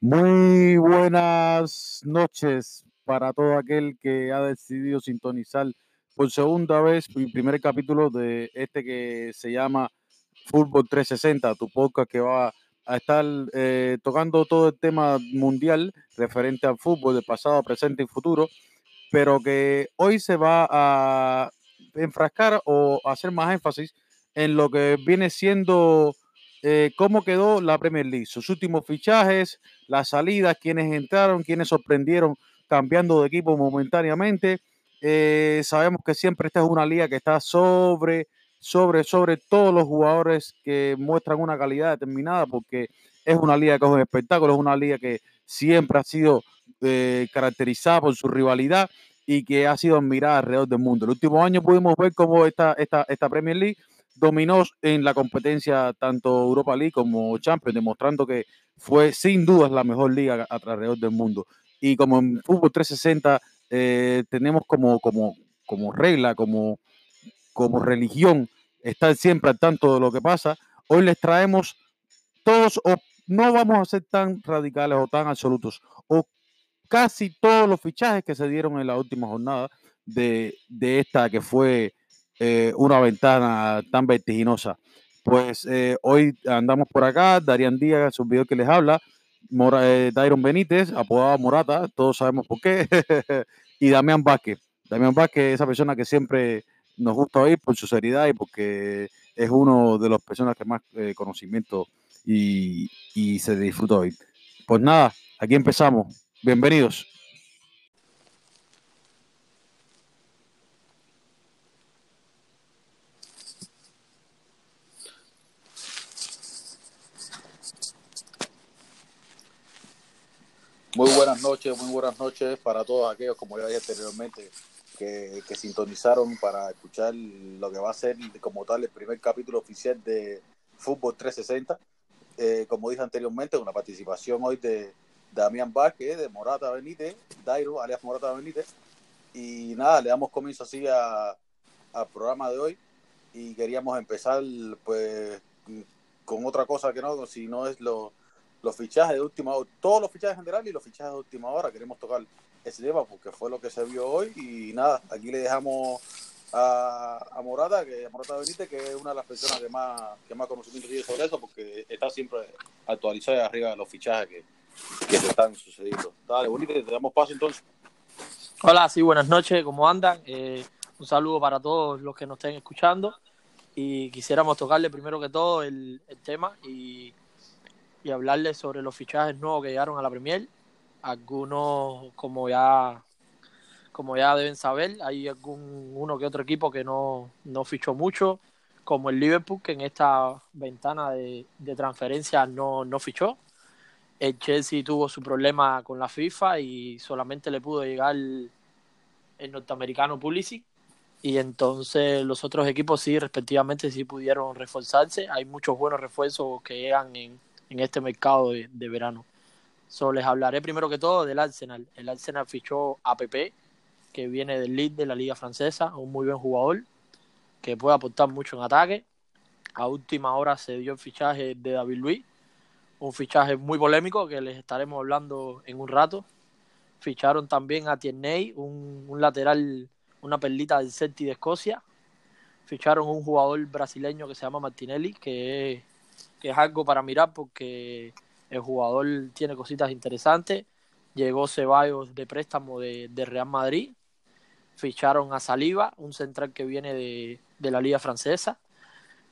Muy buenas noches para todo aquel que ha decidido sintonizar por segunda vez el primer capítulo de este que se llama Fútbol 360, tu podcast que va a estar eh, tocando todo el tema mundial referente al fútbol de pasado, presente y futuro, pero que hoy se va a enfrascar o hacer más énfasis en lo que viene siendo eh, cómo quedó la Premier League, sus últimos fichajes, las salidas, quienes entraron, quienes sorprendieron cambiando de equipo momentáneamente. Eh, sabemos que siempre esta es una liga que está sobre, sobre, sobre todos los jugadores que muestran una calidad determinada, porque es una liga que es un espectáculo, es una liga que siempre ha sido eh, caracterizada por su rivalidad y que ha sido admirada alrededor del mundo. El último año pudimos ver cómo esta, esta, esta Premier League dominó en la competencia tanto Europa League como Champions, demostrando que fue sin duda la mejor liga alrededor del mundo. Y como en Fútbol 360 eh, tenemos como, como, como regla, como, como religión, estar siempre al tanto de lo que pasa, hoy les traemos todos, o no vamos a ser tan radicales o tan absolutos, o casi todos los fichajes que se dieron en la última jornada de, de esta que fue eh, una ventana tan vertiginosa. Pues eh, hoy andamos por acá, Darían Díaz, su video que les habla, Mora, eh, Dairon Benítez, apodado Morata, todos sabemos por qué, y Damián Vázquez. Damián Vázquez, esa persona que siempre nos gusta oír por su seriedad y porque es uno de las personas que más conocimiento y, y se disfruta hoy. Pues nada, aquí empezamos. Bienvenidos. Muy buenas noches, muy buenas noches para todos aquellos, como ya dije anteriormente, que, sintonizaron para escuchar lo que va a ser como tal el primer capítulo oficial de Fútbol 360. Eh, como dije anteriormente, una participación hoy de Damián Vázquez, de Morata Benítez, Dairo, alias Morata Benítez. Y nada, le damos comienzo así al programa de hoy. Y queríamos empezar pues con otra cosa que no, si no es lo, los fichajes de última hora, todos los fichajes en general y los fichajes de última hora. Queremos tocar ese tema porque fue lo que se vio hoy y nada, aquí le dejamos a, a Morata, que a Morata Benítez, que es una de las personas que más, que más conocimiento tiene sobre eso porque está siempre actualizada arriba de los fichajes que, que se están sucediendo. Dale, Benítez, te damos paso entonces. Hola, sí, buenas noches, ¿cómo andan? Eh, un saludo para todos los que nos estén escuchando y quisiéramos tocarle primero que todo el, el tema y y hablarles sobre los fichajes nuevos que llegaron a la Premier. Algunos, como ya, como ya deben saber, hay algún uno que otro equipo que no, no fichó mucho, como el Liverpool, que en esta ventana de, de no, no fichó. El Chelsea tuvo su problema con la FIFA y solamente le pudo llegar el, el norteamericano Pulisic y entonces los otros equipos sí respectivamente sí pudieron reforzarse hay muchos buenos refuerzos que llegan en, en este mercado de, verano. So, les hablaré primero que todo del Arsenal. El Arsenal fichó a Pepe, que viene del lead de la Liga Francesa, un muy buen jugador, que puede aportar mucho en ataque. A última hora se dio el fichaje de David Luis, un fichaje muy polémico que les estaremos hablando en un rato. Ficharon también a Tierney, un, un lateral, una perlita del Celtic de Escocia. Ficharon un jugador brasileño que se llama Martinelli, que que es algo para mirar porque el jugador tiene cositas interesantes. Llegó Ceballos de préstamo de, Real Madrid. Ficharon a Saliba, un central que viene de, la Liga Francesa.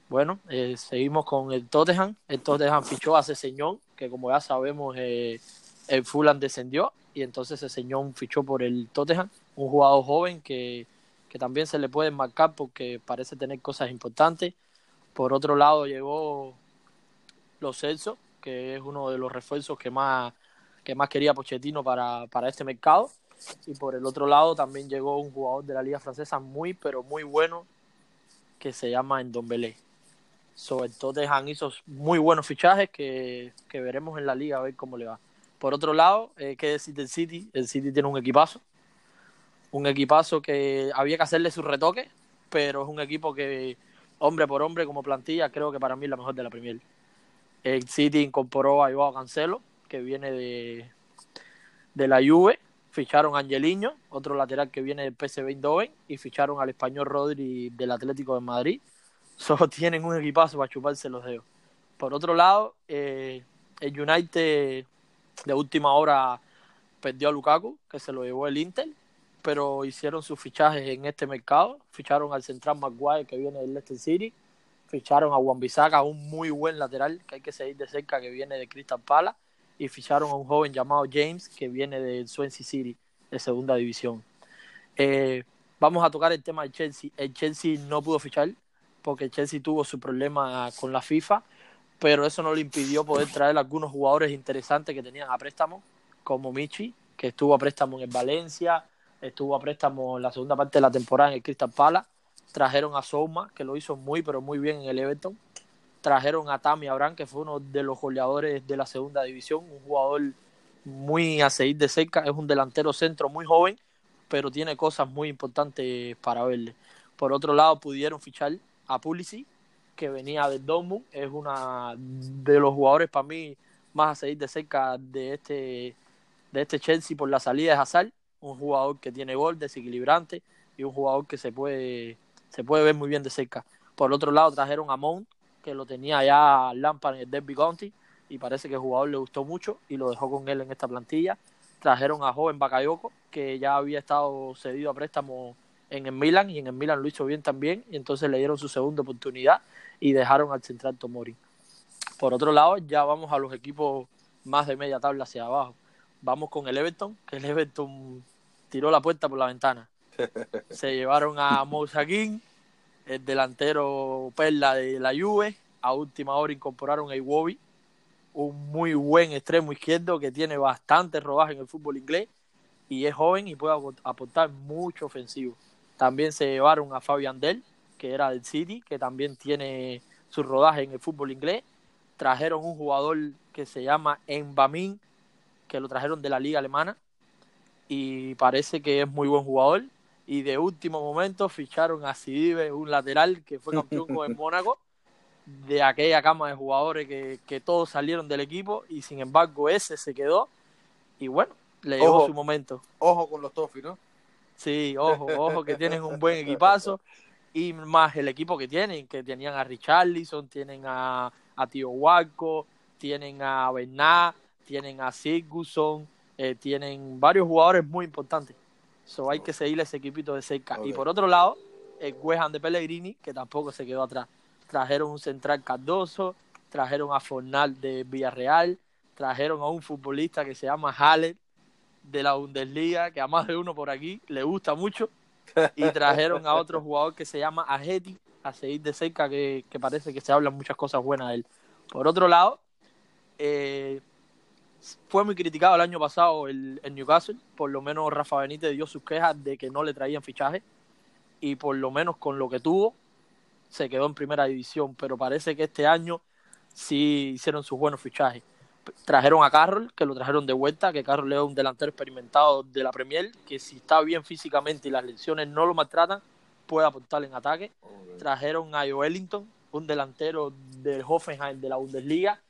Bueno, eh, seguimos con el Tottenham. El Tottenham fichó a Ceseñón, que como ya sabemos, eh, el Fulham descendió. Y entonces Ceseñón fichó por el Tottenham, un jugador joven que, que también se le puede marcar porque parece tener cosas importantes. Por otro lado, llegó los Celso, que es uno de los refuerzos que más, que más quería Pochettino para, para este mercado. Y por el otro lado también llegó un jugador de la liga francesa muy, pero muy bueno, que se llama Endombele. Sobre todo Tottenham hizo muy buenos fichajes que, que, veremos en la liga a ver cómo le va. Por otro lado, eh, ¿qué decir del City? El City tiene un equipazo. Un equipazo que había que hacerle su retoque, pero es un equipo que, hombre por hombre, como plantilla, creo que para mí es la mejor de la Premier. El City incorporó a Joao Cancelo, que viene de, de la Juve. Ficharon a Angeliño, otro lateral que viene del PSV Eindhoven, y ficharon al español Rodri del Atlético de Madrid solo tienen un equipazo para chuparse los dedos. Por otro lado, eh, el United de última hora perdió a Lukaku, que se lo llevó el Inter, pero hicieron sus fichajes en este mercado. Ficharon al central Maguire, que viene del Leicester City. Ficharon a Juan Bisaca, un muy buen lateral que hay que seguir de cerca, que viene de Crystal Palace. Y ficharon a un joven llamado James, que viene del Swansea City, de segunda división. Eh, vamos a tocar el tema del Chelsea. El Chelsea no pudo fichar porque Chelsea tuvo su problema con la FIFA, pero eso no le impidió poder traer algunos jugadores interesantes que tenían a préstamo, como Michi, que estuvo a préstamo en Valencia, estuvo a préstamo en la segunda parte de la temporada en el Crystal Palace, trajeron a Souma, que lo hizo muy, pero muy bien en el Everton, trajeron a Tammy Abraham, que fue uno de los goleadores de la segunda división, un jugador muy a seguir de cerca, es un delantero centro muy joven, pero tiene cosas muy importantes para verle. Por otro lado, pudieron fichar a Pulisic, que venía de Dortmund, es una de los jugadores para mí más a seguir de cerca de este, de este Chelsea por la salida de Hazard, un jugador que tiene gol, desequilibrante y un jugador que se puede, se puede ver muy bien de cerca. Por otro lado trajeron a Mount, que lo tenía ya Lampard en el Derby County y parece que el jugador le gustó mucho y lo dejó con él en esta plantilla. Trajeron a joven Bakayoko, que ya había estado cedido a préstamo en el Milan y en el Milan lo hizo bien también y entonces le dieron su segunda oportunidad y dejaron al central Tomori. Por otro lado, ya vamos a los equipos más de media tabla hacia abajo. Vamos con el Everton, que el Everton tiró la puerta por la ventana. Se llevaron a Mousakin, el delantero perla de la Juve. A última hora incorporaron a Iwobi, un muy buen extremo izquierdo que tiene bastante rodaje en el fútbol inglés y es joven y puede aportar mucho ofensivo. También se llevaron a Fabian Del, que era del City, que también tiene su rodaje en el fútbol inglés. Trajeron un jugador que se llama Embamin, que lo trajeron de la liga alemana y parece que es muy buen jugador. Y de último momento ficharon a Sidibe, un lateral que fue campeón con el Mónaco, de aquella cama de jugadores que, que, todos salieron del equipo y sin embargo ese se quedó. Y bueno, le llegó su momento. Ojo con los Toffee, ¿no? Sí, ojo, ojo, que tienen un buen equipazo. Y más el equipo que tienen, que tenían a Richarlison, tienen a, a Tío Huarco, tienen a Bernat, tienen a Sigurdsson, eh, tienen varios jugadores muy importantes. So hay que seguir ese equipito de cerca. Y por otro lado, el West de Pellegrini, que tampoco se quedó atrás. Trajeron un central Cardoso, trajeron a Fornal de Villarreal, trajeron a un futbolista que se llama Haller, de la Bundesliga, que a más de uno por aquí le gusta mucho, y trajeron a otro jugador que se llama Ajeti, a seguir de cerca, que, parece que se hablan muchas cosas buenas de él. Por otro lado, eh, fue muy criticado el año pasado el, Newcastle, por lo menos Rafa Benítez dio sus quejas de que no le traían fichaje, y por lo menos con lo que tuvo, se quedó en primera división, pero parece que este año sí hicieron sus buenos fichajes. Trajeron a Carroll, que lo trajeron de vuelta, que Carroll es un delantero experimentado de la Premier, que si está bien físicamente y las lesiones no lo maltratan, puede aportar en ataque. Trajeron a Wellington, un delantero del Hoffenheim de la Bundesliga,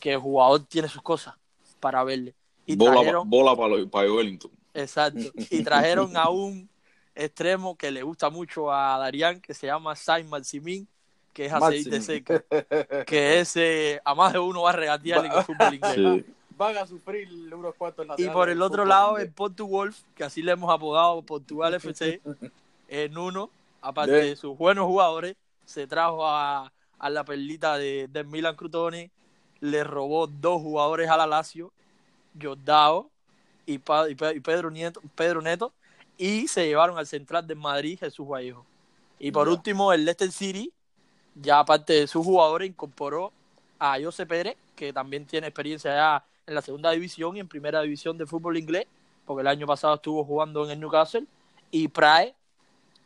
que el jugador tiene sus cosas para verle. Y bola, bola para, para Wellington. Exacto. Y trajeron a un extremo que le gusta mucho a Darían, que se llama Simon Simin, que es aceite de seca, que ese a más de uno va a regatear en el fútbol inglés. Van a sufrir unos cuantos Y por el otro lado, el Portu Wolf, que así le hemos apodado Portugal FC, en uno, aparte de sus buenos jugadores, se trajo a, a la perlita de, de Milan Crutone, le robó dos jugadores a la Lazio, Jordao y, y, Pedro, Nieto, Pedro Neto, y se llevaron al central de Madrid, Jesús Vallejo. Y por último, el Leicester City, ya aparte de sus jugadores, incorporó a José Pérez, que también tiene experiencia ya en la segunda división y en primera división de fútbol inglés, porque el año pasado estuvo jugando en el Newcastle, y Prae,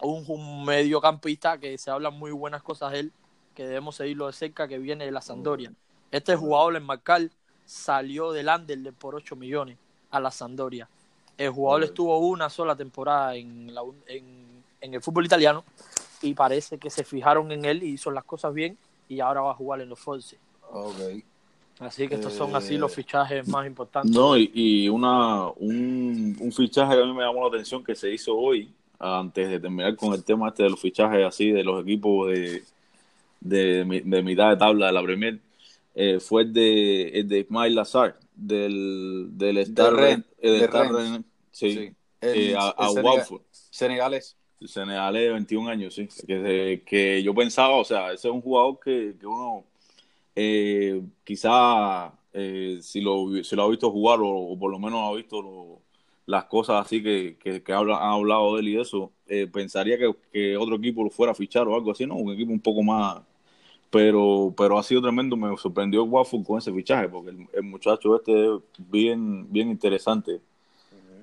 un, mediocampista que se hablan muy buenas cosas de él, que debemos seguirlo de cerca, que viene de la Sandoria. Este jugador en Marcal salió del Anderlecht por 8 millones a la Sandoria. El jugador estuvo una sola temporada en, la, en, en, el fútbol italiano y parece que se fijaron en él y hizo las cosas bien y ahora va a jugar en los Force. Okay. Así que estos son así los fichajes más importantes. No, y, y una, un, un, fichaje que a mí me llamó la atención que se hizo hoy, antes de terminar con el tema este de los fichajes así de los equipos de, de, de mitad de tabla de la Premier, eh, fue el de, el de Ismail Lazar, del, del Star Ren, de Star sí, Sí. El- eh, a, a Watford. Senegales. Senegales de 21 años, sí. Que, que yo pensaba, o sea, ese es un jugador que, que uno eh, quizá eh, si, lo, si lo ha visto jugar o, o por lo menos ha visto lo- las cosas así que, que, que han hablado de él y eso, eh, pensaría que, que otro equipo lo fuera a fichar o algo así, ¿no? Un equipo un poco más... Pero, pero ha sido tremendo, me sorprendió Watford con ese fichaje, porque el, el muchacho este es bien, bien interesante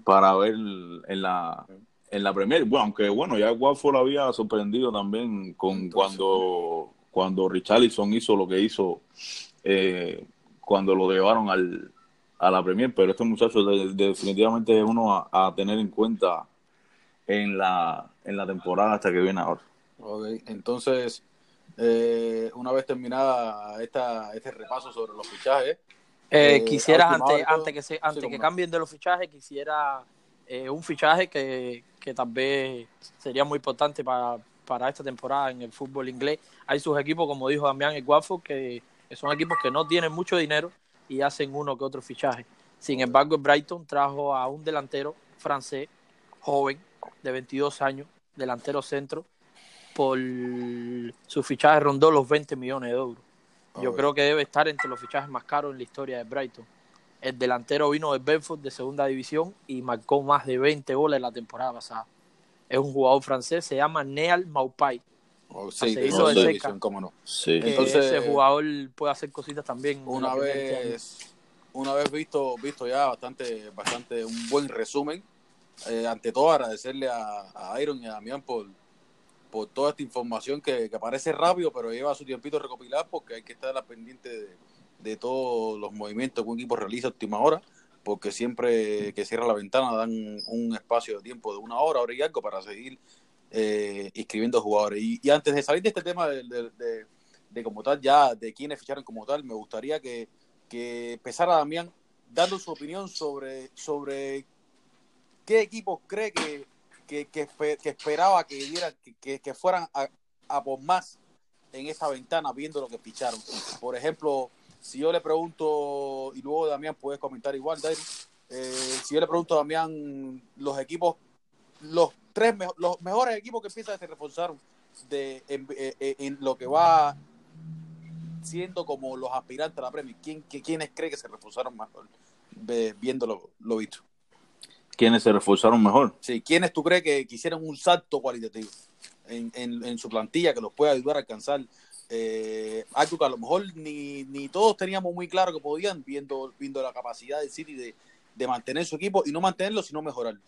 para ver en la, en la Premier. Bueno, aunque bueno, ya Watford había sorprendido también con Entonces, cuando, cuando Richarlison hizo lo que hizo eh, cuando lo llevaron al, a la Premier, pero este muchacho de- de- definitivamente es uno a, a tener en cuenta en la, en la temporada hasta que viene ahora. Ok, Entonces, eh, una vez terminada esta, este repaso sobre los fichajes, Eh, Eh, quisiera, a última antes, y antes que, se, antes Sí, que cambien de los fichajes, quisiera eh, un fichaje que, que tal vez sería muy importante para, para esta temporada en el fútbol inglés. Hay sus equipos, como dijo Damián, el Watford, que, que son equipos que no tienen mucho dinero y hacen uno que otro fichaje. Sin embargo, el Brighton trajo a un delantero francés, joven, de 22 años, delantero centro, por su fichaje rondó los 20 millones de euros. Yo Ok. creo que debe estar entre los fichajes más caros en la historia de Brighton. El delantero vino de Bedford de segunda división y marcó más de 20 goles la temporada pasada. Es un jugador francés, se llama Neal Maupay. oh, se sí, de hizo segunda de división, cómo no. Sí. que Entonces- ese jugador puede hacer cositas también. Una vez, una vez visto, visto ya bastante, bastante un buen resumen. eh, ante todo, agradecerle a, a Iron y a Damián por, por toda esta información que, que parece rápido, pero lleva su tiempito recopilar porque hay que estar al pendiente de, de todos los movimientos que un equipo realiza a última hora, porque siempre que cierra la ventana dan un espacio de tiempo de una hora, hora y algo para seguir eh, inscribiendo jugadores. Y, antes de salir de este tema de- de- de como tal, ya de quiénes ficharon como tal, me gustaría que, que empezara Damián dando su opinión sobre, sobre qué equipos cree que, que, que, que esperaba que, dieran, que, que, fueran a, a por más en esa ventana viendo lo que ficharon. Por ejemplo, si yo le pregunto, y luego Damián puedes comentar igual, Dairo, eh, si yo le pregunto a Damián los equipos, los tres mejo- los mejores equipos que empiezan se reforzaron de, en, eh, eh, en lo que va siendo como los aspirantes a la Premier, ¿quién, que- ¿quiénes cree que se reforzaron ve- viendo lo, lo visto? ¿Quiénes se reforzaron mejor? Sí, ¿quiénes tú crees que quisieron un salto cualitativo en, en, en su plantilla que los pueda ayudar a alcanzar eh, algo que a lo mejor ni, ni todos teníamos muy claro que podían, viendo, viendo la capacidad del City de, de mantener su equipo y no mantenerlo, sino mejorarlo?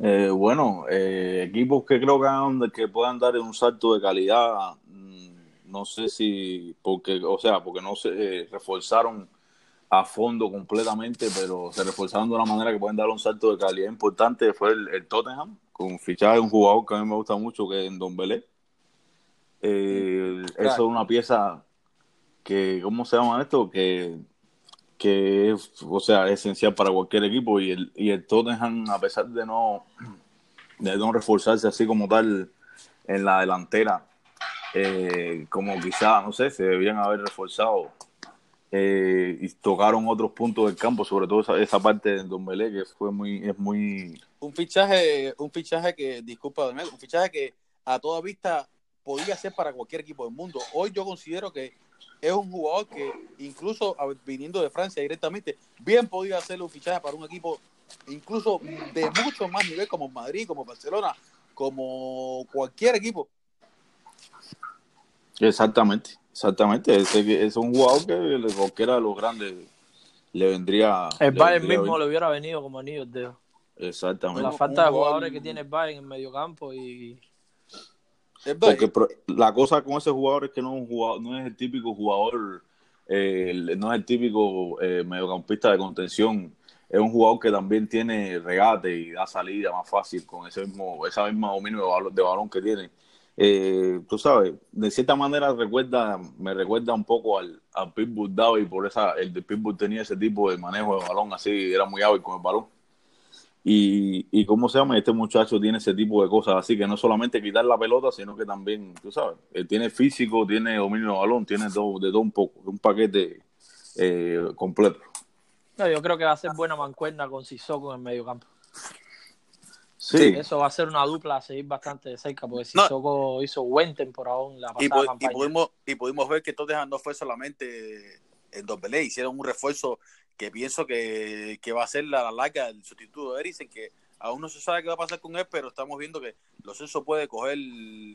Eh, bueno, eh, equipos que creo que, hagan- que puedan dar un salto de calidad, mm, no sé si, porque, o sea, porque no se eh, reforzaron a fondo completamente, pero se reforzaron de una manera que pueden dar un salto de calidad importante. Fue el, el Tottenham, con fichaje de un jugador que a mí me gusta mucho, que es Don Belé. Eh. Eso es una pieza que, ¿cómo se llama esto? Que que es, o sea, es esencial para cualquier equipo y el, y el Tottenham, a pesar de no, de no reforzarse así como tal en la delantera, eh, como quizá, no sé, se debían haber reforzado eh, y tocaron otros puntos del campo, sobre todo esa, esa parte de Don Belé, que fue muy, es muy, Un fichaje, un fichaje que, disculpa, Daniel, un fichaje que a toda vista podía ser para cualquier equipo del mundo. Hoy yo considero que es un jugador que incluso viniendo de Francia directamente, bien podía hacer un fichaje para un equipo incluso de mucho más nivel como Madrid, como Barcelona, como cualquier equipo. exactamente, exactamente, ese, es un jugador que cualquiera de los grandes le vendría. El le Bayern vendría mismo le hubiera venido como anillo dedo. Exactamente. La falta un de jugador- jugadores que tiene el Bayern en el mediocampo y Porque la cosa con ese jugador es que no es, un jugador, no es el típico jugador, eh, no es el típico eh, mediocampista de contención. Es un jugador que también tiene regate y da salida más fácil con ese mismo, esa misma dominio de balón, de balón que tiene. Eh, tú sabes, de cierta manera recuerda, me recuerda un poco al, al Pitbull y por esa, el de Pitbull tenía ese tipo de manejo de balón así, era muy hábil con el balón. Y, y cómo se llama, este muchacho tiene ese tipo de cosas así, que no solamente quitar la pelota, sino que también, tú sabes, eh, tiene físico, tiene dominio de balón, tiene todo, de todo un poco, un paquete eh, completo. Yo creo que va a ser buena mancuerna con Sissoko en el medio campo. Sí. Eso va a ser una dupla a seguir bastante de cerca, porque Sissoko hizo buen temporada la pasada y, campaña. Y pudimos, y pudimos ver que Tottenham no fue solamente en Dombele, hicieron un refuerzo que pienso que, que va a ser la larga el sustituto de Eriksen, que aún no se sabe qué va a pasar con él, pero estamos viendo que los Celso puede coger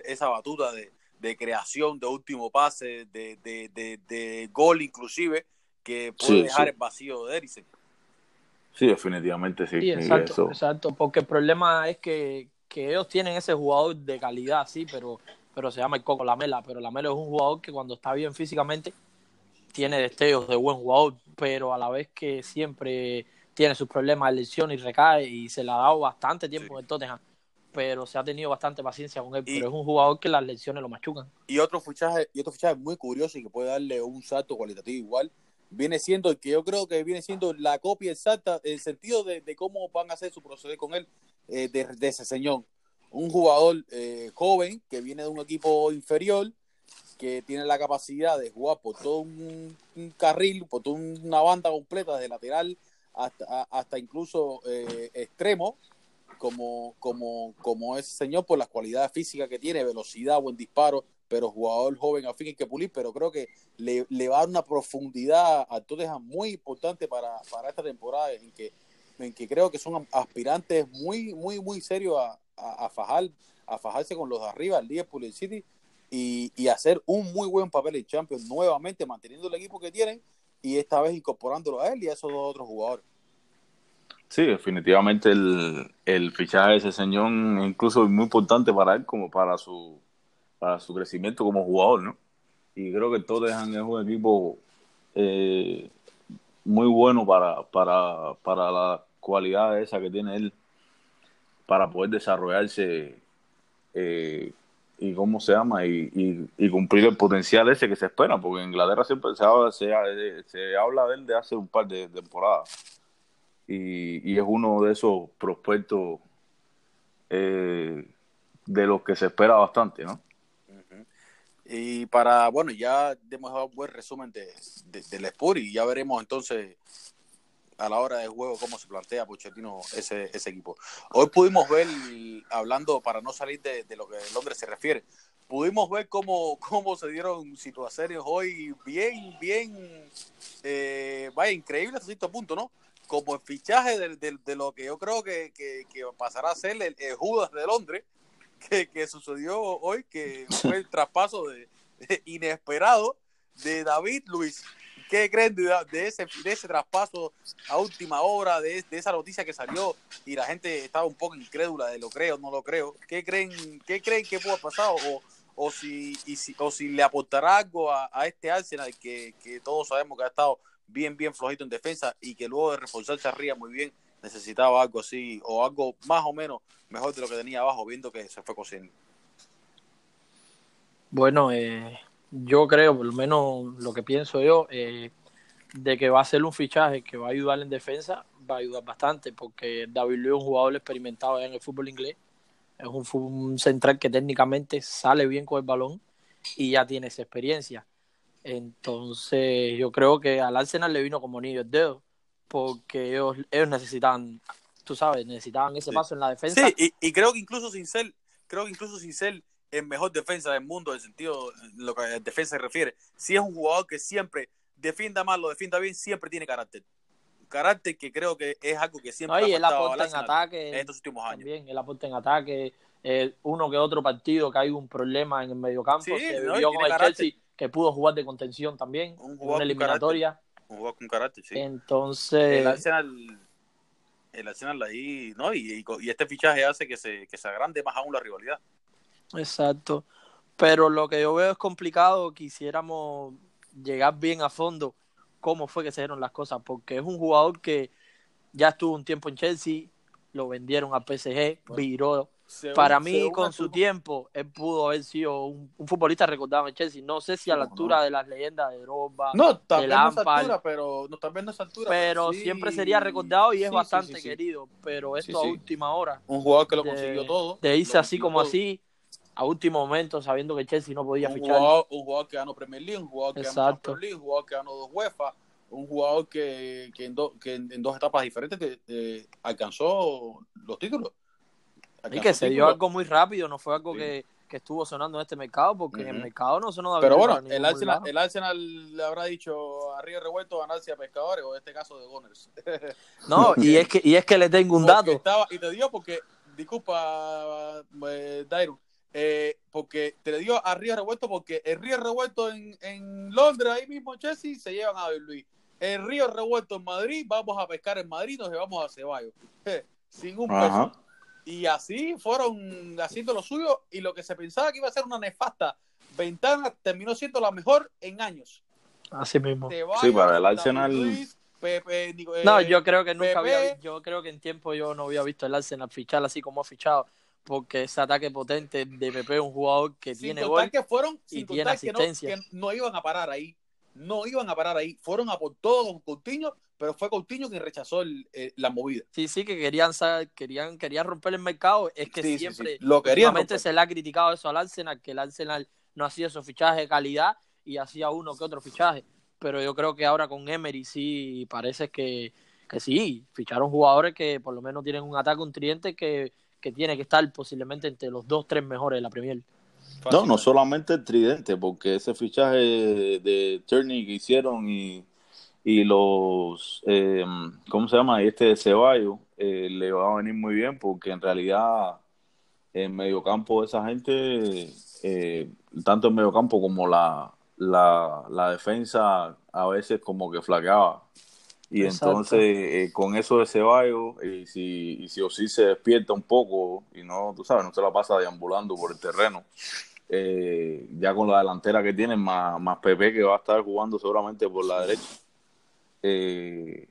esa batuta de, de creación, de último pase, de, de, de, gol inclusive, que puede dejar el vacío de Eriksen. Sí, definitivamente sí. sí exacto, exacto, porque el problema es que, que, ellos tienen ese jugador de calidad, sí, pero, pero se llama el Coco Lamela, pero Lamela es un jugador que cuando está bien físicamente tiene destellos de buen jugador, pero a la vez que siempre tiene sus problemas de lesión y recae y se le ha dado bastante tiempo en el Tottenham, pero se ha tenido bastante paciencia con él, pero es un jugador que las lesiones lo machucan. Y otro fichaje, y otro fichaje muy curioso y que puede darle un salto cualitativo igual viene siendo que yo creo que viene siendo la copia exacta, el sentido de, cómo van a hacer su proceder con él, eh, de, ese señor. Un jugador eh, joven que viene de un equipo inferior, que tiene la capacidad de jugar por todo un, carril, por toda una banda completa, desde lateral hasta, hasta incluso eh, extremo, como, como, como ese señor por las cualidades físicas que tiene, velocidad, buen disparo, pero jugador joven al fin hay que pulir, pero creo que le, va a dar una profundidad a Tottenham muy importante para, para esta temporada en que, en que creo que son aspirantes muy, muy, muy serios a, a, fajar, a fajarse con los de arriba, el Liverpool y City, y, y, hacer un muy buen papel en Champions, nuevamente manteniendo el equipo que tienen y esta vez incorporándolo a él y a esos dos otros jugadores. Sí, definitivamente el, el fichaje de ese señor incluso es muy importante para él como para su para su crecimiento como jugador, ¿no? Y creo que Tottenham es un equipo eh, muy bueno para, para, para la cualidad esa que tiene él para poder desarrollarse eh, y cómo se llama y, y, cumplir el potencial ese que se espera, porque en Inglaterra siempre se habla, se, se habla de él de hace un par de temporadas y, y es uno de esos prospectos eh, de los que se espera bastante, ¿no? Y para, bueno, ya hemos dado un buen resumen de, del Spur y ya veremos entonces a la hora del juego cómo se plantea Pochettino ese, ese equipo. Hoy pudimos ver, hablando para no salir de, lo que Londres se refiere, pudimos ver cómo, cómo se dieron situaciones hoy bien, bien, eh, vaya, increíble hasta cierto punto, ¿no? Como el fichaje de, de, lo que yo creo que, que, pasará a ser el Judas de Londres, que, sucedió hoy, que fue el traspaso de, inesperado de David Luis. ¿Qué creen de, ese, de ese traspaso a última hora, de, esa noticia que salió y la gente estaba un poco incrédula de lo creo, no lo creo? ¿Qué creen, qué creen que pudo haber pasado? O, o, si, y si, o si le aportará algo a, este Arsenal que, que todos sabemos que ha estado bien, bien flojito en defensa y que luego de reforzarse arriba muy bien necesitaba algo así o algo más o menos mejor de lo que tenía abajo, viendo que se fue cociendo. Bueno, eh, yo creo, por lo menos lo que pienso yo, eh, de que va a ser un fichaje que va a ayudar en defensa, va a ayudar bastante, porque David Luiz es un jugador experimentado en el fútbol inglés, es un, un, central que técnicamente sale bien con el balón y ya tiene esa experiencia. Entonces, yo creo que al Arsenal le vino como niño el dedo porque ellos, ellos necesitaban, tú sabes, necesitaban ese paso en la defensa. Sí, y, creo que incluso sin ser, creo que incluso sin ser el mejor defensa del mundo, en el sentido, lo que a defensa se refiere, si es un jugador que siempre defienda mal, lo defienda bien, siempre tiene carácter. Carácter que creo que es algo que siempre ha y aporta en ataque en estos últimos años. También, él aporta en ataque. Eh, uno que otro partido que hay un problema en el mediocampo. Sí, se vivió con el Chelsea que pudo jugar de contención también. Un en una eliminatoria jugó con carácter, sí. Entonces. El Arsenal, el Arsenal ahí, ¿no? Y, y, este fichaje hace que se, que se agrande más aún la rivalidad. Exacto. Pero lo que yo veo es complicado, quisiéramos llegar bien a fondo cómo fue que se dieron las cosas, porque es un jugador que ya estuvo un tiempo en Chelsea, lo vendieron a PSG, viró. Para mí, con su tiempo, él pudo haber sido un, futbolista recordado en Chelsea. No sé si a la altura de las leyendas de Drogba, no, tal vez no altura, pero no, tal vez no altura, pero, siempre sería recordado y es bastante querido. Pero esto a última hora, un jugador que lo consiguió todo, de irse así como así, a último momento, sabiendo que Chelsea no podía un fichar. Jugador, un jugador que ganó Premier League, un jugador que ganó Premier League, un jugador que ganó dos UEFA, un jugador que, que, en, que en, dos etapas diferentes eh, alcanzó los títulos. Y que se dio algo muy rápido, no fue algo que, que, estuvo sonando en este mercado, porque en el mercado no sonó Pero bueno, el Arsenal, el Arsenal, le habrá dicho a Río Revuelto ganarse a pescadores, o en este caso de Gunners. no, y es que y es que le tengo un dato. Estaba, y te dio porque, disculpa, eh, Dairon, eh, porque te le dio a Río Revuelto porque el Río Revuelto en, en Londres, ahí mismo en Chelsea, se llevan a Luis el río revuelto en Madrid, vamos a pescar en Madrid, nos llevamos a Ceballos. Sin un peso. Y así fueron haciendo lo suyo y lo que se pensaba que iba a ser una nefasta ventana terminó siendo la mejor en años. Así mismo. sí, para el Arsenal. no, yo creo que nunca había, yo creo que en tiempo yo no había visto el Arsenal fichar así como ha fichado porque ese ataque potente de Pepe es un jugador que tiene gol que fueron, y tiene asistencia. que no iban a parar ahí no iban a parar ahí. Fueron a por todo con Coutinho, pero fue Coutinho quien rechazó eh, la movida. Sí, sí, que querían, querían, querían romper el mercado. Es que siempre, Lo querían se le ha criticado eso al Arsenal, que el Arsenal no hacía esos fichajes de calidad y hacía uno que otro fichaje. Pero yo creo que ahora con Emery sí parece que, que sí, ficharon jugadores que por lo menos tienen un ataque, un tridente que, que tiene que estar posiblemente entre los dos, tres mejores de la Premier. No, no solamente el tridente, porque ese fichaje de Turney que hicieron y, y los, eh, ¿cómo se llama? Este de Ceballos eh, le va a venir muy bien porque en realidad en mediocampo esa gente, eh, tanto en mediocampo como la, la, la, defensa a veces como que flaqueaba. Y entonces eh, con eso de Ceballos, y si, y si o sí se despierta un poco y no, tú sabes, no se la pasa deambulando por el terreno, eh, ya con la delantera que tienen, más, más Pepe que va a estar jugando seguramente por la derecha, eh,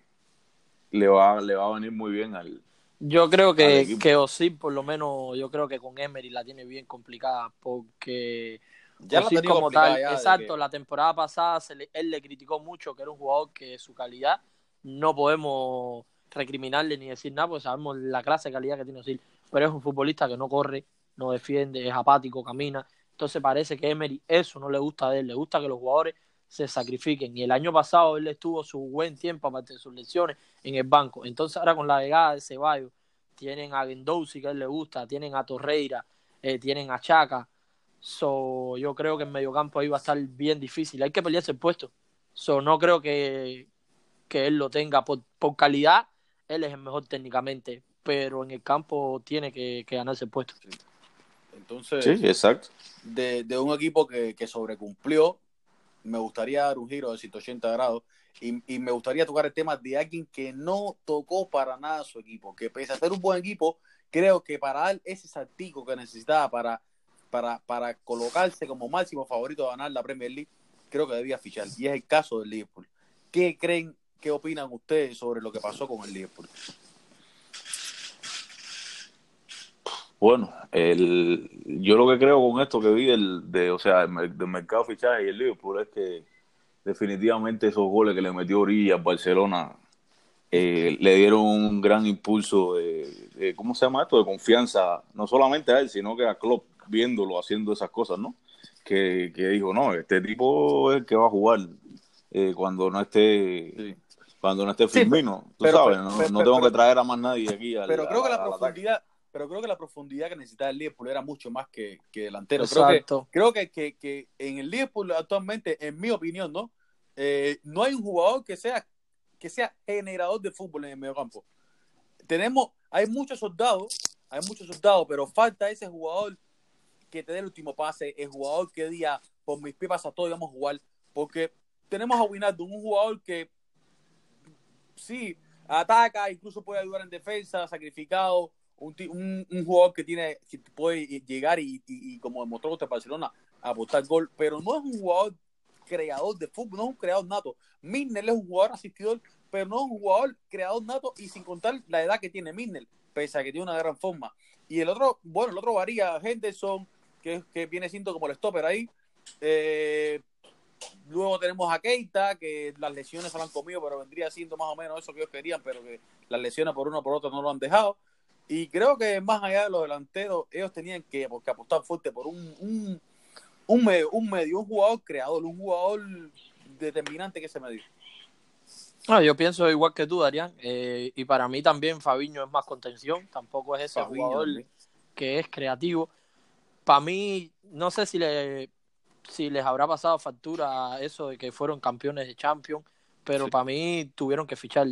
le, va, le va a venir muy bien al. Yo creo que, que Osip, por lo menos, yo creo que con Emery la tiene bien complicada porque. Ya como tal, exacto, la temporada pasada se él le criticó mucho que era un jugador que su calidad no podemos recriminarle ni decir nada, porque sabemos la clase de calidad que tiene Osil, pero es un futbolista que no corre, no defiende, es apático, camina, entonces parece que Emery eso no le gusta de él, le gusta que los jugadores se sacrifiquen. Y el año pasado él estuvo su buen tiempo, aparte de sus lesiones, en el banco. Entonces ahora con la llegada de Ceballos, tienen a Gendouzi que a él le gusta, tienen a Torreira, eh, tienen a Chaca. So, yo creo que en medio campo ahí va a estar bien difícil. Hay que pelearse el puesto. So, no creo que, que él lo tenga por, por calidad. Él es el mejor técnicamente, pero en el campo tiene que ganarse el puesto. Entonces, sí, exacto. De, de un equipo que, que, sobrecumplió, me gustaría dar un giro de 180 grados y, y, me gustaría tocar el tema de alguien que no tocó para nada su equipo, que pese a ser un buen equipo, creo que para dar ese saltico que necesitaba para, para, para colocarse como máximo favorito a ganar la Premier League, creo que debía fichar. Y es el caso del Liverpool. ¿Qué creen, qué opinan ustedes sobre lo que pasó con el Liverpool? Bueno, el, yo lo que creo con esto que vi del, de, o sea, del, mercado fichaje y el Liverpool es que definitivamente esos goles que le metió Orilla a Barcelona eh, le dieron un gran impulso de, ¿cómo se llama esto? De confianza, no solamente a él, sino que a Klopp viéndolo haciendo esas cosas, ¿no? Que, que dijo, no, este tipo es el que va a jugar eh, cuando no esté... Cuando no esté Firmino, tú sabes, no, tengo que traer a más nadie aquí. pero creo que la profundidad, pero creo que la profundidad que necesitaba el Liverpool era mucho más que, que delantero. Creo, creo que, que, que, en el Liverpool actualmente, en mi opinión, ¿no? Eh, no hay un jugador que sea, que sea generador de fútbol en el medio campo. Tenemos, hay muchos soldados, hay muchos soldados, pero falta ese jugador que te dé el último pase, el jugador que diga, por mis pies pasa todo y vamos a jugar. Porque tenemos a Winaldo, un jugador que sí, ataca, incluso puede ayudar en defensa, sacrificado, un, un, jugador que tiene que puede llegar y, y, como demostró usted Barcelona, apostar gol, pero no es un jugador creador de fútbol, no es un creador nato. Milner es un jugador asistidor, pero no es un jugador creador nato y sin contar la edad que tiene Milner, pese a que tiene una gran forma. Y el otro, bueno, el otro varía, Henderson, que, que viene siendo como el stopper ahí. Eh, luego tenemos a Keita, que las lesiones se lo han comido, pero vendría siendo más o menos eso que ellos querían, pero que las lesiones por uno por otro no lo han dejado. Y creo que más allá de los delanteros, ellos tenían que, que apostar fuerte por un, un, un, medio, un medio, un jugador creador, un jugador determinante que ese medio. No, yo pienso igual que tú, Darían, eh, y para mí también Fabiño es más contención, tampoco es ese jugador que es creativo. Para mí, no sé si, le, si les habrá pasado factura eso de que fueron campeones de Champions, pero Sí. para mí tuvieron que fichar,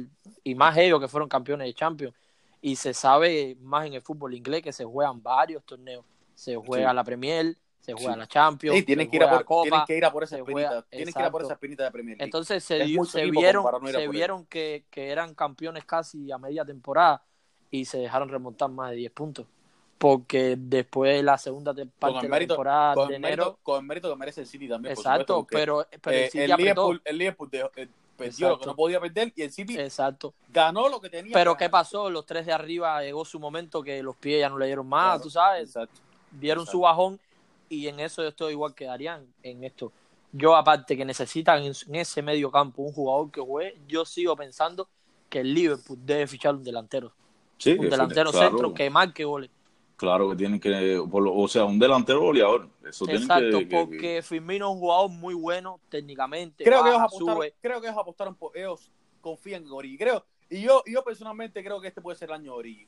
y más ellos que fueron campeones de Champions, y se sabe más en el fútbol inglés que se juegan varios torneos, se juega Sí. la Premier, se juega Sí. la Champions, Sí, tienen se que, ir a por, tienen que ir a por esa espinita. juega- tienen que ir a por esa espinita de Premier League. Entonces se, Es di- mucho se vieron, no se vieron que, que eran campeones casi a media temporada y se dejaron remontar más de 10 puntos. Porque después de la segunda te- parte el de la temporada con, de el enero, mérito, con el mérito que merece el City también. por exacto, supuesto, pero, pero eh, el City el, apretó. Liverpool, el Liverpool dejó- perdió lo que Exacto. no podía perder y el City Exacto. ganó lo que tenía. Pero que ¿qué pasó? Los tres de arriba llegó su momento que los pies ya no le dieron más, Claro, tú sabes, Exacto. dieron exacto. su bajón y en eso yo estoy igual que Darían en esto. Yo aparte que necesitan en, ese medio campo un jugador que juegue, yo sigo pensando que el Liverpool debe fichar un delantero. Sí, un delantero claro, centro que marque goles. Claro que tienen que, por lo- o sea, un delantero goleador. Eso Exacto, que, que- porque Firmino es un jugador muy bueno técnicamente. Creo que ellos apostaron, sube. creo que ellos apostaron por ellos confían en Origi. Creo, y yo, yo personalmente creo que este puede ser el año de Origi.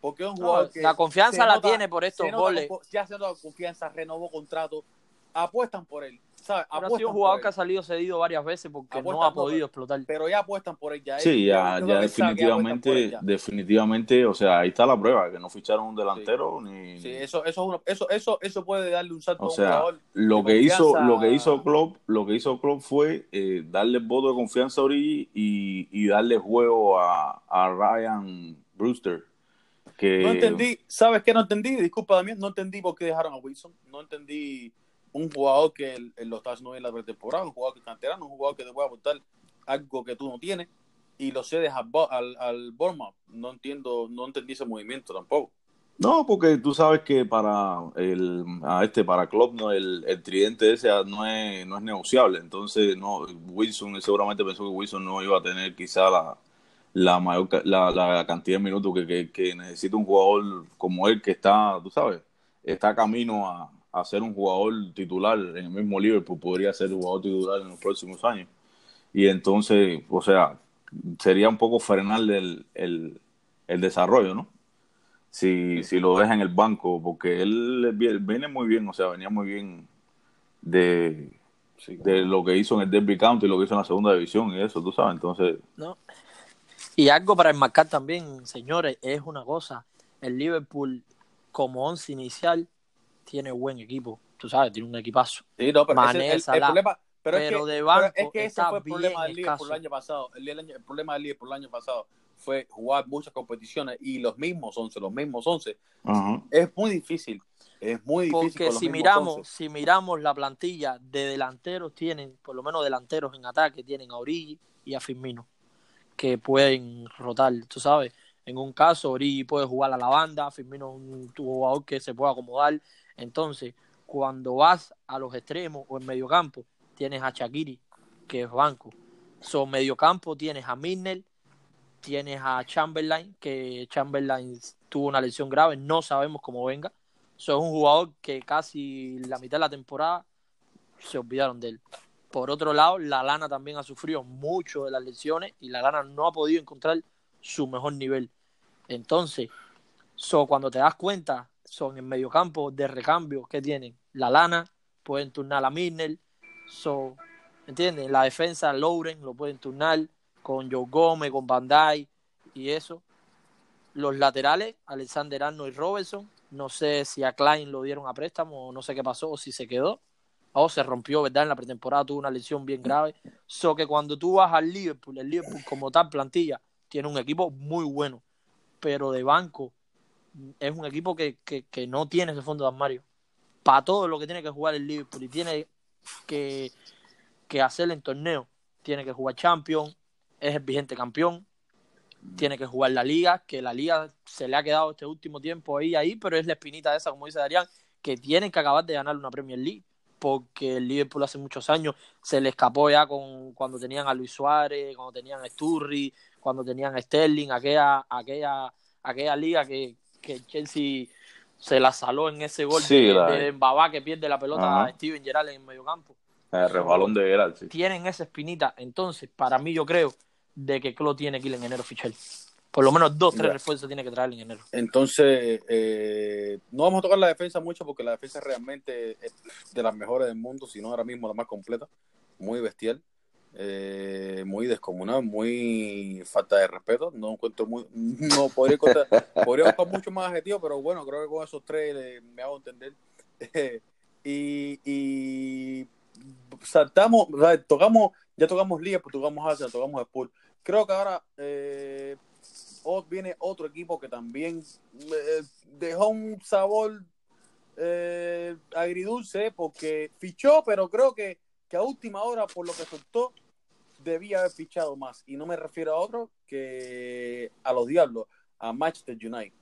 Porque es un No, jugador que la confianza la nota- tiene por estos se nota goles. con- ya se nota confianza, renovó contrato, apuestan por él, ¿sabes? Ha sido un jugador que ha salido cedido varias veces porque Apuestan no ha podido explotar. pero ya apuestan por él ya. Sí, ya, él definitivamente, ya. definitivamente, o sea, ahí está la prueba, que no ficharon un delantero ni... Sí, eso, eso, es una- eso, eso, eso puede darle un salto O a un sea, jugador. lo que hizo, lo que hizo Klopp, lo que hizo Klopp fue eh, darle voto de confianza a Origi y, y darle juego a, a Ryan Brewster. Que, No entendí, ¿sabes qué no entendí? Disculpa también, no entendí por qué dejaron a Wilson. No entendí un jugador que él, él lo está haciendo bien en la pretemporada, un jugador que es canterano, un jugador que te puede aportar algo que tú no tienes y lo cedes al, al, al. No entiendo, no entendí ese movimiento tampoco. No, porque tú sabes que para el a este para Klopp no el, el tridente ese no es no es negociable, entonces no Wilson seguramente pensó que Wilson no iba a tener quizá la la mayor la, la cantidad de minutos que, que, que necesita un jugador como él que está, tú sabes, está camino a, a ser un jugador titular en el mismo Liverpool, podría ser un jugador titular en los próximos años. Y entonces, o sea, sería un poco frenarle el, el, el desarrollo, ¿no? si, si lo deja en el banco, porque él vi- viene muy bien, o sea, venía muy bien de, de lo que hizo en el Derby County, lo que hizo en la segunda división y eso, tú sabes, entonces, ¿no? Y algo para enmarcar también, señores, es una cosa. El Liverpool, como once inicial, tiene buen equipo. Tú sabes, tiene un equipazo. Sí, no, pero Mané, ese- el, problema, pero, es Pero que, de pero banco es que ese está fue el problema del Liverpool el año pasado. El, el el problema del Liverpool el año pasado fue jugar muchas competiciones y los mismos 11, los mismos 11. ajá. Es muy difícil. Es muy difícil. Porque con los si miramos, 11. si miramos la plantilla de delanteros, tienen, por lo menos delanteros en ataque, tienen a Origi y a Firmino, que pueden rotar, tú sabes. En un caso, Origi puede jugar a la banda, Firmino es un jugador que se puede acomodar. Entonces, cuando vas a los extremos o en mediocampo, tienes a Shakiri, que es banco. Son mediocampo, tienes a Milner, tienes a Chamberlain, que Chamberlain tuvo una lesión grave, no sabemos cómo venga. So, es un jugador que casi la mitad de la temporada se olvidaron de él. Por otro lado, la Lana también ha sufrido mucho de las lesiones y la Lana no ha podido encontrar su mejor nivel. Entonces, so, cuando te das cuenta, son en mediocampo de recambio que tienen la Lana, pueden turnar a Milner, so, ¿entiendes? En la defensa, Lauren lo pueden turnar con Joe Gómez, con Bandai y eso. Los laterales, Alexander Arnold y Robertson, no sé si a Klein lo dieron a préstamo no sé qué pasó o si se quedó o se rompió, ¿verdad? En la pretemporada tuvo una lesión bien grave. So que cuando tú vas al Liverpool, el Liverpool como tal plantilla tiene un equipo muy bueno, pero de banco es un equipo que, que, no tiene ese fondo de armario. para todo lo que tiene que jugar el Liverpool y tiene que, que hacer en torneo. Tiene que jugar Champions, es el vigente campeón, tiene que jugar la liga, que la liga se le ha quedado este último tiempo ahí, ahí, pero es la espinita esa, como dice Darían, que tienen que acabar de ganar una Premier League, porque el Liverpool hace muchos años se le escapó ya con cuando tenían a Luis Suárez, cuando tenían a Sturri, cuando tenían a Sterling, aquella, aquella, aquella liga que, que Chelsea se la saló en ese gol Sí, de, la- de Mbabá que pierde la pelota Ajá. a Steven Gerrard en el mediocampo. El resbalón de Gerard, sí. Tienen esa espinita. Entonces, para mí, yo creo de que Klopp tiene que ir en enero fichar. Por lo menos dos, tres refuerzos tiene que traer en enero. Entonces, eh, no vamos a tocar la defensa mucho porque la defensa realmente es de las mejores del mundo, si no ahora mismo la más completa. Muy bestial, eh, muy descomunal, muy falta de respeto. No encuentro muy. No podría encontrar, podría buscar mucho más adjetivos, pero bueno, creo que con esos tres me hago entender. y, saltamos, tocamos, ya tocamos Liverpool, tocamos Arsenal, tocamos Spurs. Creo que ahora eh, viene otro equipo que también eh, dejó un sabor eh, agridulce porque fichó, pero creo que, que a última hora, por lo que soltó, debía haber fichado más. Y no me refiero a otro que a los diablos, a Manchester United.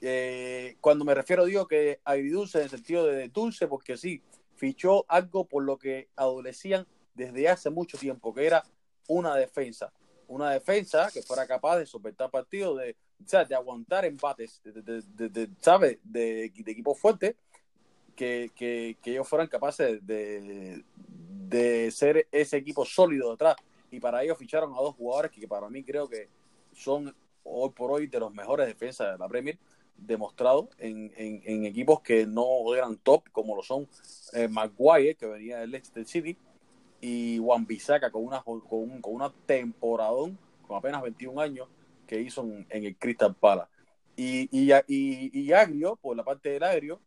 Eh, cuando me refiero, digo que agridulce en el sentido de dulce, porque sí, fichó algo por lo que adolecían desde hace mucho tiempo, que era una defensa. Una defensa que fuera capaz de soportar partidos, de, o sea, de aguantar empates, de, ¿sabes? De, equipos fuertes, que, que ellos fueran capaces de, de ser ese equipo sólido detrás. Y para ello ficharon a dos jugadores que, para mí creo que son hoy por hoy de los mejores defensas de la Premier, demostrado en, en, equipos que no eran top, como lo son eh, Maguire, que venía del Leicester City, y Juan Bisaca con una, con, un- con una temporadón, con apenas 21 años, que hizo en, el Crystal Palace. Y, y Agrio, por la parte del Agrio,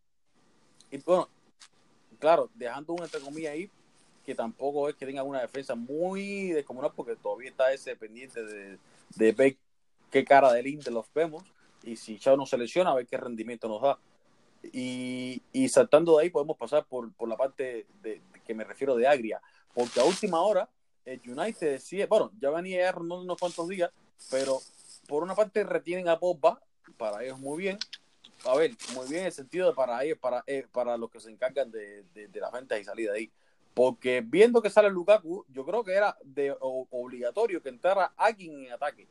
y bueno, claro, dejando un entre comillas ahí, que tampoco es que tenga una defensa muy descomunal, porque todavía está ese pendiente de, de ver qué cara del Lindelof vemos, y si Chao nos selecciona, a ver qué rendimiento nos da. Y, saltando de ahí podemos pasar por, por la parte de, de que me refiero de Agria, porque a última hora el United decide, bueno, ya venía rondando unos cuantos días, pero por una parte retienen a Pogba, para ellos muy bien, a ver, muy bien en el sentido de para ellos, para, eh, para los que se encargan de, de, de las ventas y salida de ahí. Porque viendo que sale Lukaku, yo creo que era obligatorio que entrara alguien en ataque.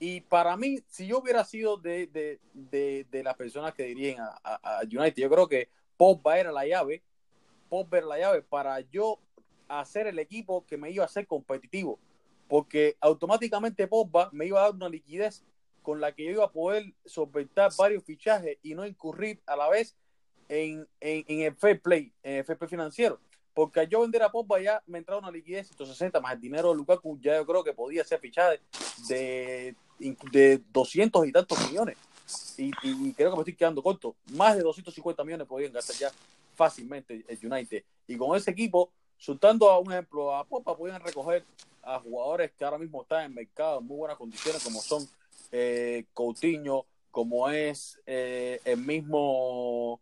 Y para mí, si yo hubiera sido de, de, de, las personas que dirigen a, a- a United, yo creo que Pogba era la llave, Pogba era la llave para yo hacer el equipo que me iba a hacer competitivo. Porque automáticamente Pogba me iba a dar una liquidez con la que yo iba a poder solventar varios fichajes y no incurrir a la vez en, en, en el fair play, en el fair play financiero. Porque al yo vender a Pogba ya me entraba una liquidez 160 más el dinero de Lukaku, ya yo creo que podía ser fichaje de, de 200 y tantos millones. Y, creo que me estoy quedando corto. Más de 250 millones podían gastar ya fácilmente el United. Y con ese equipo, soltando a un ejemplo a Pogba, podían recoger a jugadores que ahora mismo están en mercado en muy buenas condiciones, como son eh, Coutinho, como es eh, el mismo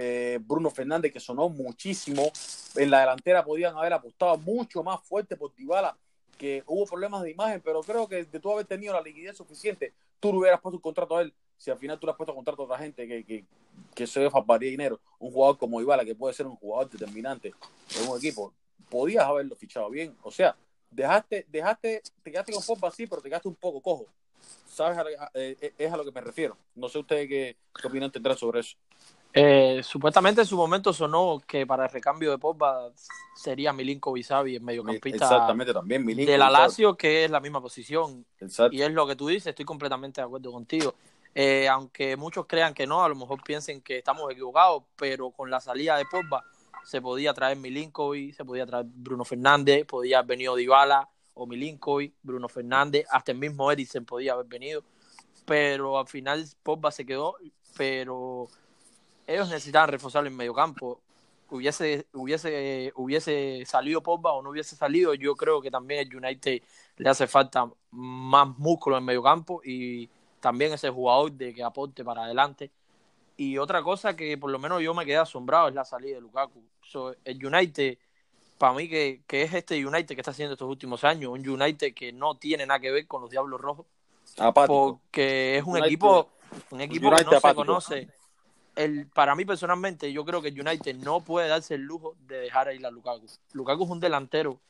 eh, Bruno Fernández, que sonó muchísimo. En la delantera podían haber apostado mucho más fuerte por Dybala, que hubo problemas de imagen, pero creo que de tú haber tenido la liquidez suficiente, tú le hubieras puesto un contrato a él. Si al final tú le has puesto contrato a otra gente que, que, que se varía dinero, un jugador como Dybala, que puede ser un jugador determinante en un equipo, podías haberlo fichado bien. O sea, dejaste, dejaste, te quedaste con Pogba así, pero te quedaste un poco cojo. ¿Sabes? A, a- eh, es a lo que me refiero. No sé ustedes qué, qué opinión sobre eso. Eh, supuestamente en su momento sonó que para el recambio de Pogba sería Milinkovic Savic, el mediocampista Exactamente, también Milinkovic, de la que es la misma posición. Exacto. Y es lo que tú dices, estoy completamente de acuerdo contigo. Eh, aunque muchos crean que no, a lo mejor piensen que estamos equivocados, pero con la salida de Pogba se podía traer Milinkovic, se podía traer Bruno Fernández, podía haber venido Dybala o Milinkovic, Bruno Fernández, hasta el mismo Eriksen podía haber venido, pero al final Pogba se quedó, pero ellos necesitaban reforzar el mediocampo. Hubiese, hubiese, hubiese salido Pogba o no hubiese salido, yo creo que también el United le hace falta más músculo en mediocampo y también ese jugador de que aporte para adelante. Y otra cosa que por lo menos yo me quedé asombrado es la salida de Lukaku. el United, para mí, que, que, es este United que está haciendo estos últimos años, un United que no tiene nada que ver con los Diablos Rojos. Apático. Porque es un equipo, un equipo que no se conoce. El, para mí personalmente, yo creo que el United no puede darse el lujo de dejar ir a Lukaku. Lukaku es un delantero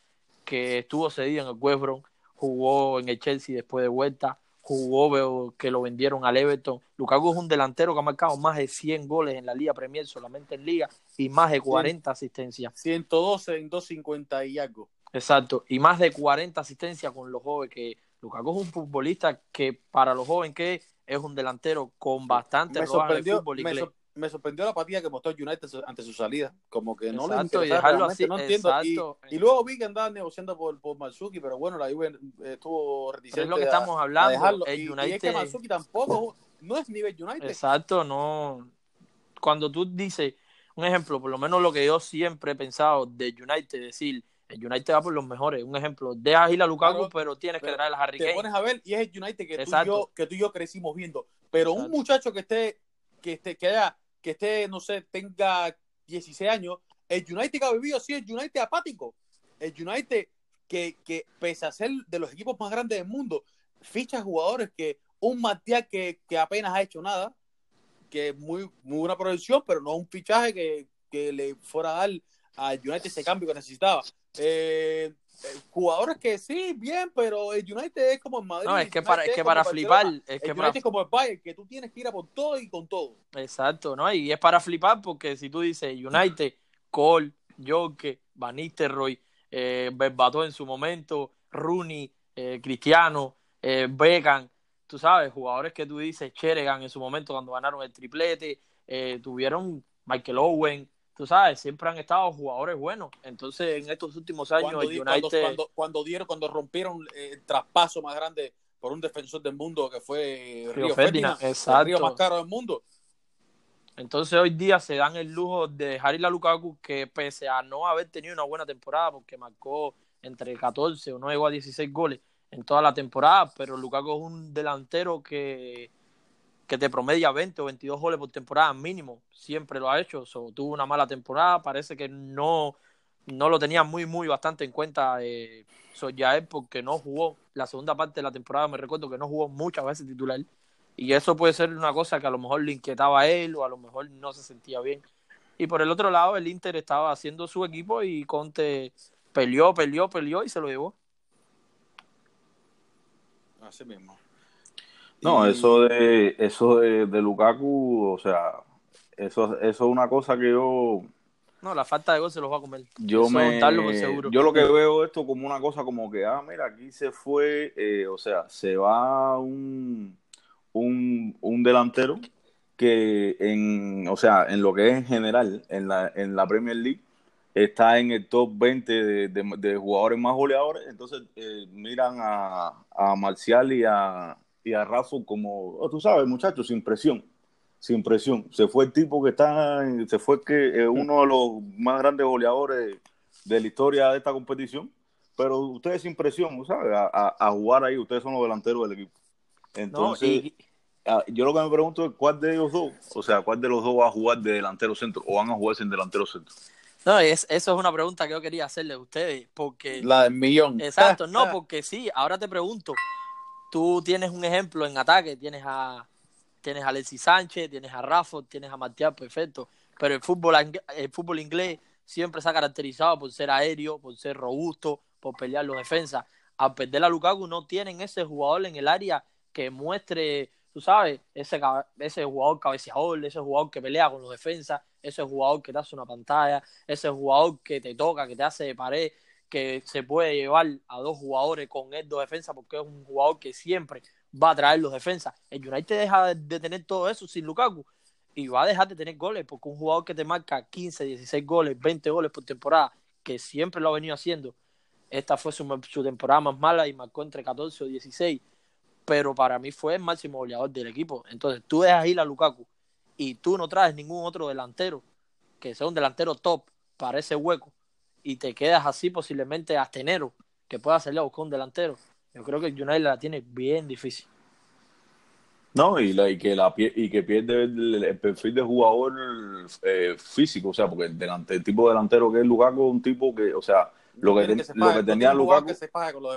que estuvo cedido en el West Brom, jugó en el Chelsea después de vuelta, jugó veo que lo vendieron al Everton. Lukaku es un delantero que ha marcado más de 100 goles en la Liga Premier solamente en Liga y más de 40 asistencias. 112 en 250 y algo. Exacto, y más de 40 asistencias con los jóvenes que Lukaku es un futbolista que para los jóvenes que es un delantero con bastante me sorprendió, me, sorprendió la apatía que mostró United ante su salida. Como que no le así, no entiendo. Y, luego vi que andaba negociando por, por Matsuki, pero bueno, la Juve eh, estuvo reticente. es lo que estamos hablando. El United... y, es que Matsuki tampoco no es nivel United. Exacto, no. Cuando tú dices, un ejemplo, por lo menos lo que yo siempre he pensado de United, decir, el United va por los mejores. Un ejemplo, dejas ir a Lukaku, pero, tienes que traer a Harry Kane. Te pones a ver y es el United que tú, y yo, que tú y yo crecimos viendo. Pero un muchacho que esté, que esté, que haya que esté, no sé, tenga 16 años, el United ha vivido sí, el United apático. El United que, que pese a ser de los equipos más grandes del mundo, ficha jugadores que un Matías que, que apenas ha hecho nada, que es muy, muy buena producción, pero no un fichaje que, que le fuera a dar al United ese cambio que necesitaba. Eh, jugadores que sí, bien, pero el United es como el Madrid. No, es que para, es que para flipar. Es que el United es como el Bayern, que tú tienes que ir a por todo y con todo. Exacto, ¿no? Y es para flipar porque si tú dices United, Cole, Joke, Van Nistelrooy, eh, Berbató en su momento, Rooney, eh, Cristiano, eh, Beckham, tú sabes, jugadores que tú dices, Cheregan en su momento cuando ganaron el triplete, eh, tuvieron Michael Owen, tú sabes, siempre han estado jugadores buenos. Entonces, en estos últimos años, cuando, United... cuando, cuando, dieron, cuando rompieron el traspaso más grande por un defensor del mundo que fue Río, Ferdinand, el río más caro del mundo. Entonces hoy día se dan el lujo de dejar ir a Lukaku que pese a no haber tenido una buena temporada porque marcó entre 14 o no llegó a 16 goles en toda la temporada, pero Lukaku es un delantero que que te promedia 20 o 22 goles por temporada mínimo, siempre lo ha hecho, tuvo una mala temporada, parece que no, no lo tenía muy, muy bastante en cuenta eh, es porque no jugó la segunda parte de la temporada, me recuerdo que no jugó muchas veces titular, y eso puede ser una cosa que a lo mejor le inquietaba a él o a lo mejor no se sentía bien. Y por el otro lado, el Inter estaba haciendo su equipo y Conte peleó, peleó, peleó y se lo llevó. Así mismo. No, eso de eso de, Lukaku, o sea, eso, eso es una cosa que yo... No, la falta de gol se los va a comer. Yo, me, yo lo que veo esto como una cosa como que, ah, mira, aquí se fue, eh, o sea, se va un, un, un delantero que en, o sea, en lo que es en general, en la, en la Premier League, está en el top 20 de, de, jugadores más goleadores, entonces eh, miran a, a Marcial y a, y a Rafa como, oh, tú sabes, muchachos, sin presión, sin presión. Se fue el tipo que está, se fue que eh, uno de los más grandes goleadores de la historia de esta competición, pero ustedes sin presión, ¿sabes? A, a, jugar ahí, ustedes son los delanteros del equipo. Entonces, yo lo que me pregunto es cuál de ellos dos, o sea, cuál de los dos va a jugar de delantero centro o van a jugar sin delantero centro. No, es, eso es una pregunta que yo quería hacerle a ustedes, porque... La del millón. Exacto, no, porque sí, ahora te pregunto, tú tienes un ejemplo en ataque, tienes a tienes a Alexis Sánchez, tienes a Rafa, tienes a Matías, perfecto, pero el fútbol, el fútbol inglés siempre se ha caracterizado por ser aéreo, por ser robusto, por pelear los defensas. Al perder a Lukaku no tienen ese jugador en el área que muestre, tú sabes, ese, ese jugador cabeceador, ese jugador que pelea con los defensas, ese jugador que te hace una pantalla, ese jugador que te toca, que te hace de pared, que se puede llevar a dos jugadores con él dos defensas porque es un jugador que siempre va a traer los defensas. El United deja de tener todo eso sin Lukaku y va a dejar de tener goles porque un jugador que te marca 15, 16 goles, 20 goles por temporada, que siempre lo ha venido haciendo, esta fue su, temporada más mala y marcó entre 14 o 16, pero para mí fue el máximo goleador del equipo. Entonces tú dejas ir a Lukaku y tú no traes ningún otro delantero que sea un delantero top para ese hueco y te quedas así posiblemente hasta enero, que pueda salir a buscar un delantero. Yo creo que el United la tiene bien difícil. No, y, la, y que la y que pierde el, perfil de jugador eh, físico, o sea, porque el, delante, el tipo delantero que es Lukaku un tipo que, o sea, lo que, lo que tenía Lukaku,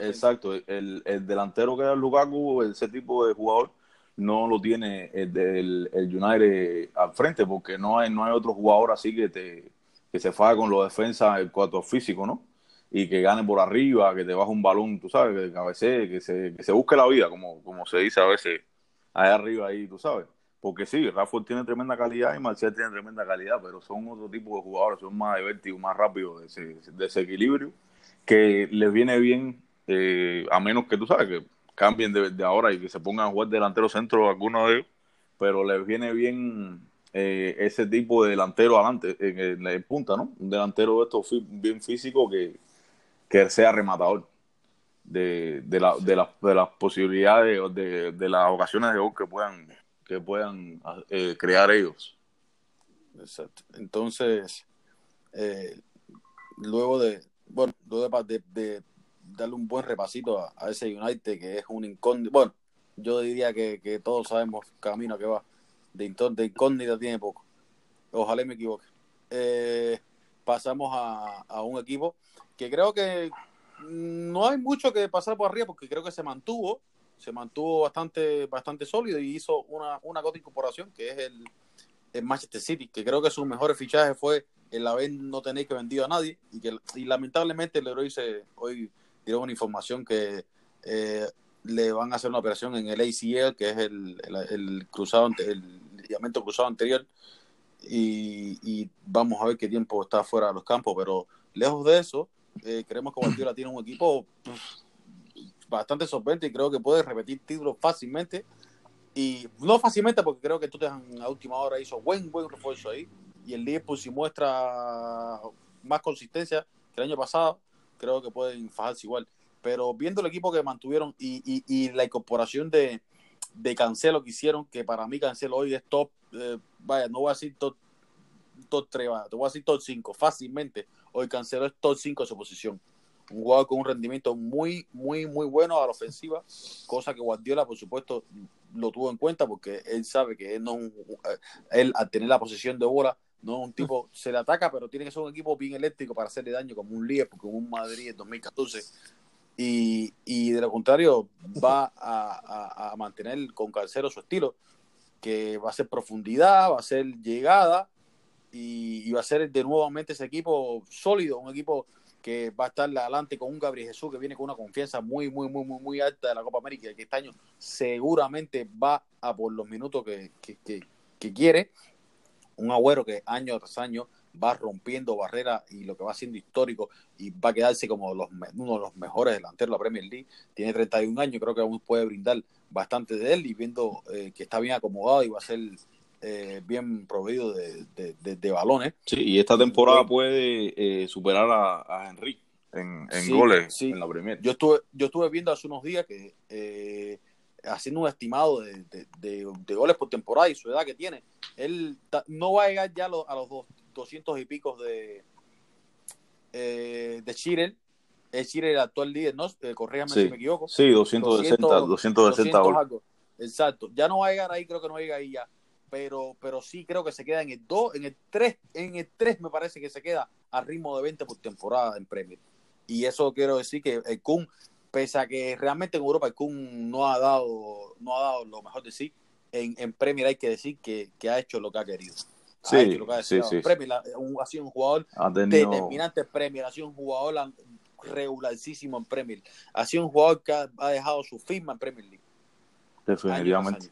exacto, el, el, delantero que era Lukaku, ese tipo de jugador no lo tiene el, el, el United al frente, porque no hay no hay otro jugador así que te que se faga con los defensas el cuarto físico, ¿no? Y que gane por arriba, que te baje un balón, tú sabes, que cabecee, que se, que se busque la vida, como, como se dice a veces allá arriba ahí, tú sabes. Porque sí, Rafael tiene tremenda calidad y Marcial tiene tremenda calidad, pero son otro tipo de jugadores, son más divertidos, más rápidos de ese, de ese equilibrio, que les viene bien, eh, a menos que tú sabes que cambien de, ahora y que se pongan a jugar delantero centro alguno de ellos, pero les viene bien eh, ese tipo de delantero adelante, en, la punta, ¿no? Un delantero de estos bien físico que, que sea rematador de, de, la, de, de las posibilidades, de, de las ocasiones de gol que puedan, que puedan eh, crear ellos. Exacto. Entonces, eh, luego de, bueno, luego de, de, darle un buen repasito a, ese United que es un incógnito, bueno, yo diría que, que todos sabemos camino que va, de, de incógnita tiene poco. Ojalá me equivoque. Eh, pasamos a, a un equipo que creo que no hay mucho que pasar por arriba porque creo que se mantuvo, se mantuvo bastante, bastante sólido y hizo una, una gota incorporación que es el, el, Manchester City, que creo que su mejor fichaje fue el haber no tener que vendido a nadie y que y lamentablemente héroe se, hoy dio una información que eh, le van a hacer una operación en el ACL, que es el, el, cruzado, el ligamento cruzado anterior, y, y, vamos a ver qué tiempo está fuera de los campos, pero lejos de eso, eh, creemos que Guardiola tiene un equipo bastante solvente y creo que puede repetir títulos fácilmente. Y no fácilmente porque creo que tú a última hora hizo buen, buen refuerzo ahí. Y el Liverpool si muestra más consistencia que el año pasado, creo que pueden fajarse igual. Pero viendo el equipo que mantuvieron y, y, la incorporación de, de, Cancelo que hicieron, que para mí Cancelo hoy es top, eh, vaya, no voy a decir top, top 3, te voy a decir top 5 fácilmente, hoy Cancelo es top 5 de su posición. Un jugador con un rendimiento muy, muy, muy bueno a la ofensiva, cosa que Guardiola, por supuesto, lo tuvo en cuenta porque él sabe que él, no, él al tener la posición de bola, no es un tipo, se le ataca, pero tiene que ser un equipo bien eléctrico para hacerle daño, como un Liverpool, como un Madrid en 2014. Y, y de lo contrario, va a, a, mantener con Cancelo su estilo, que va a ser profundidad, va a ser llegada, y, va a ser de nuevamente ese equipo sólido, un equipo que va a estar adelante con un Gabriel Jesús que viene con una confianza muy, muy, muy, muy, muy alta de la Copa América y que este año seguramente va a por los minutos que, que, quiere. Un agüero que año tras año va rompiendo barreras y lo que va siendo histórico y va a quedarse como los, uno de los mejores delanteros de la Premier League. Tiene 31 años, creo que aún puede brindar bastante de él y viendo eh, que está bien acomodado y va a ser eh, bien proveído de, de, balones. Sí, y esta temporada puede eh, superar a, a Henry en, goles en la Premier. Yo estuve, yo estuve viendo hace unos días que eh, haciendo un estimado de, goles por temporada y su edad que tiene, él no va a llegar ya a los, a los 200 y pico de, de Chile. Es Chile el actual líder, ¿no? corrígame si me equivoco. Sí, 260, 260, goles. Exacto. Ya no va a llegar ahí, creo que no va a llegar ahí ya pero, pero sí creo que se queda en el 2, en el 3, en el 3 me parece que se queda a ritmo de 20 por temporada en Premier. Y eso quiero decir que el Kun, pese a que realmente en Europa el Kun no ha dado, no ha dado lo mejor de sí, en, en Premier hay que decir que, que, ha hecho lo que ha querido. Sí, sí, sí, Premier, ha, sido un jugador determinante en Premier, ha sido un jugador regularísimo en Premier, ha sido un jugador que ha, dejado su firma en Premier League. Definitivamente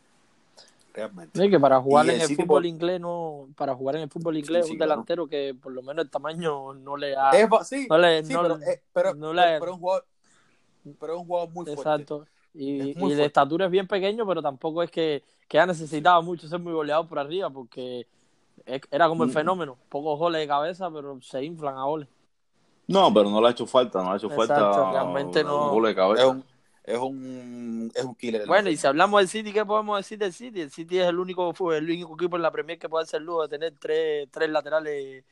realmente. que para jugar en el fútbol inglés no, para jugar en el fútbol inglés un delantero que por lo menos el tamaño no le ha es, sí, no le, sí, pero, eh, pero, no le, pero, un jugador pero es un jugador muy fuerte. Exacto. Y, y de estatura es bien pequeño, pero tampoco es que, que ha necesitado mucho ser muy goleado por arriba, porque era como el mm. fenómeno, pocos goles de cabeza, pero se inflan a goles. No, pero no le ha hecho falta, no le ha hecho falta realmente no. de cabeza es un, es un killer. Bueno, y si hablamos del City, ¿qué podemos decir del City? El City es el único, el único equipo en la Premier que puede hacer lujo de tener tres, tres laterales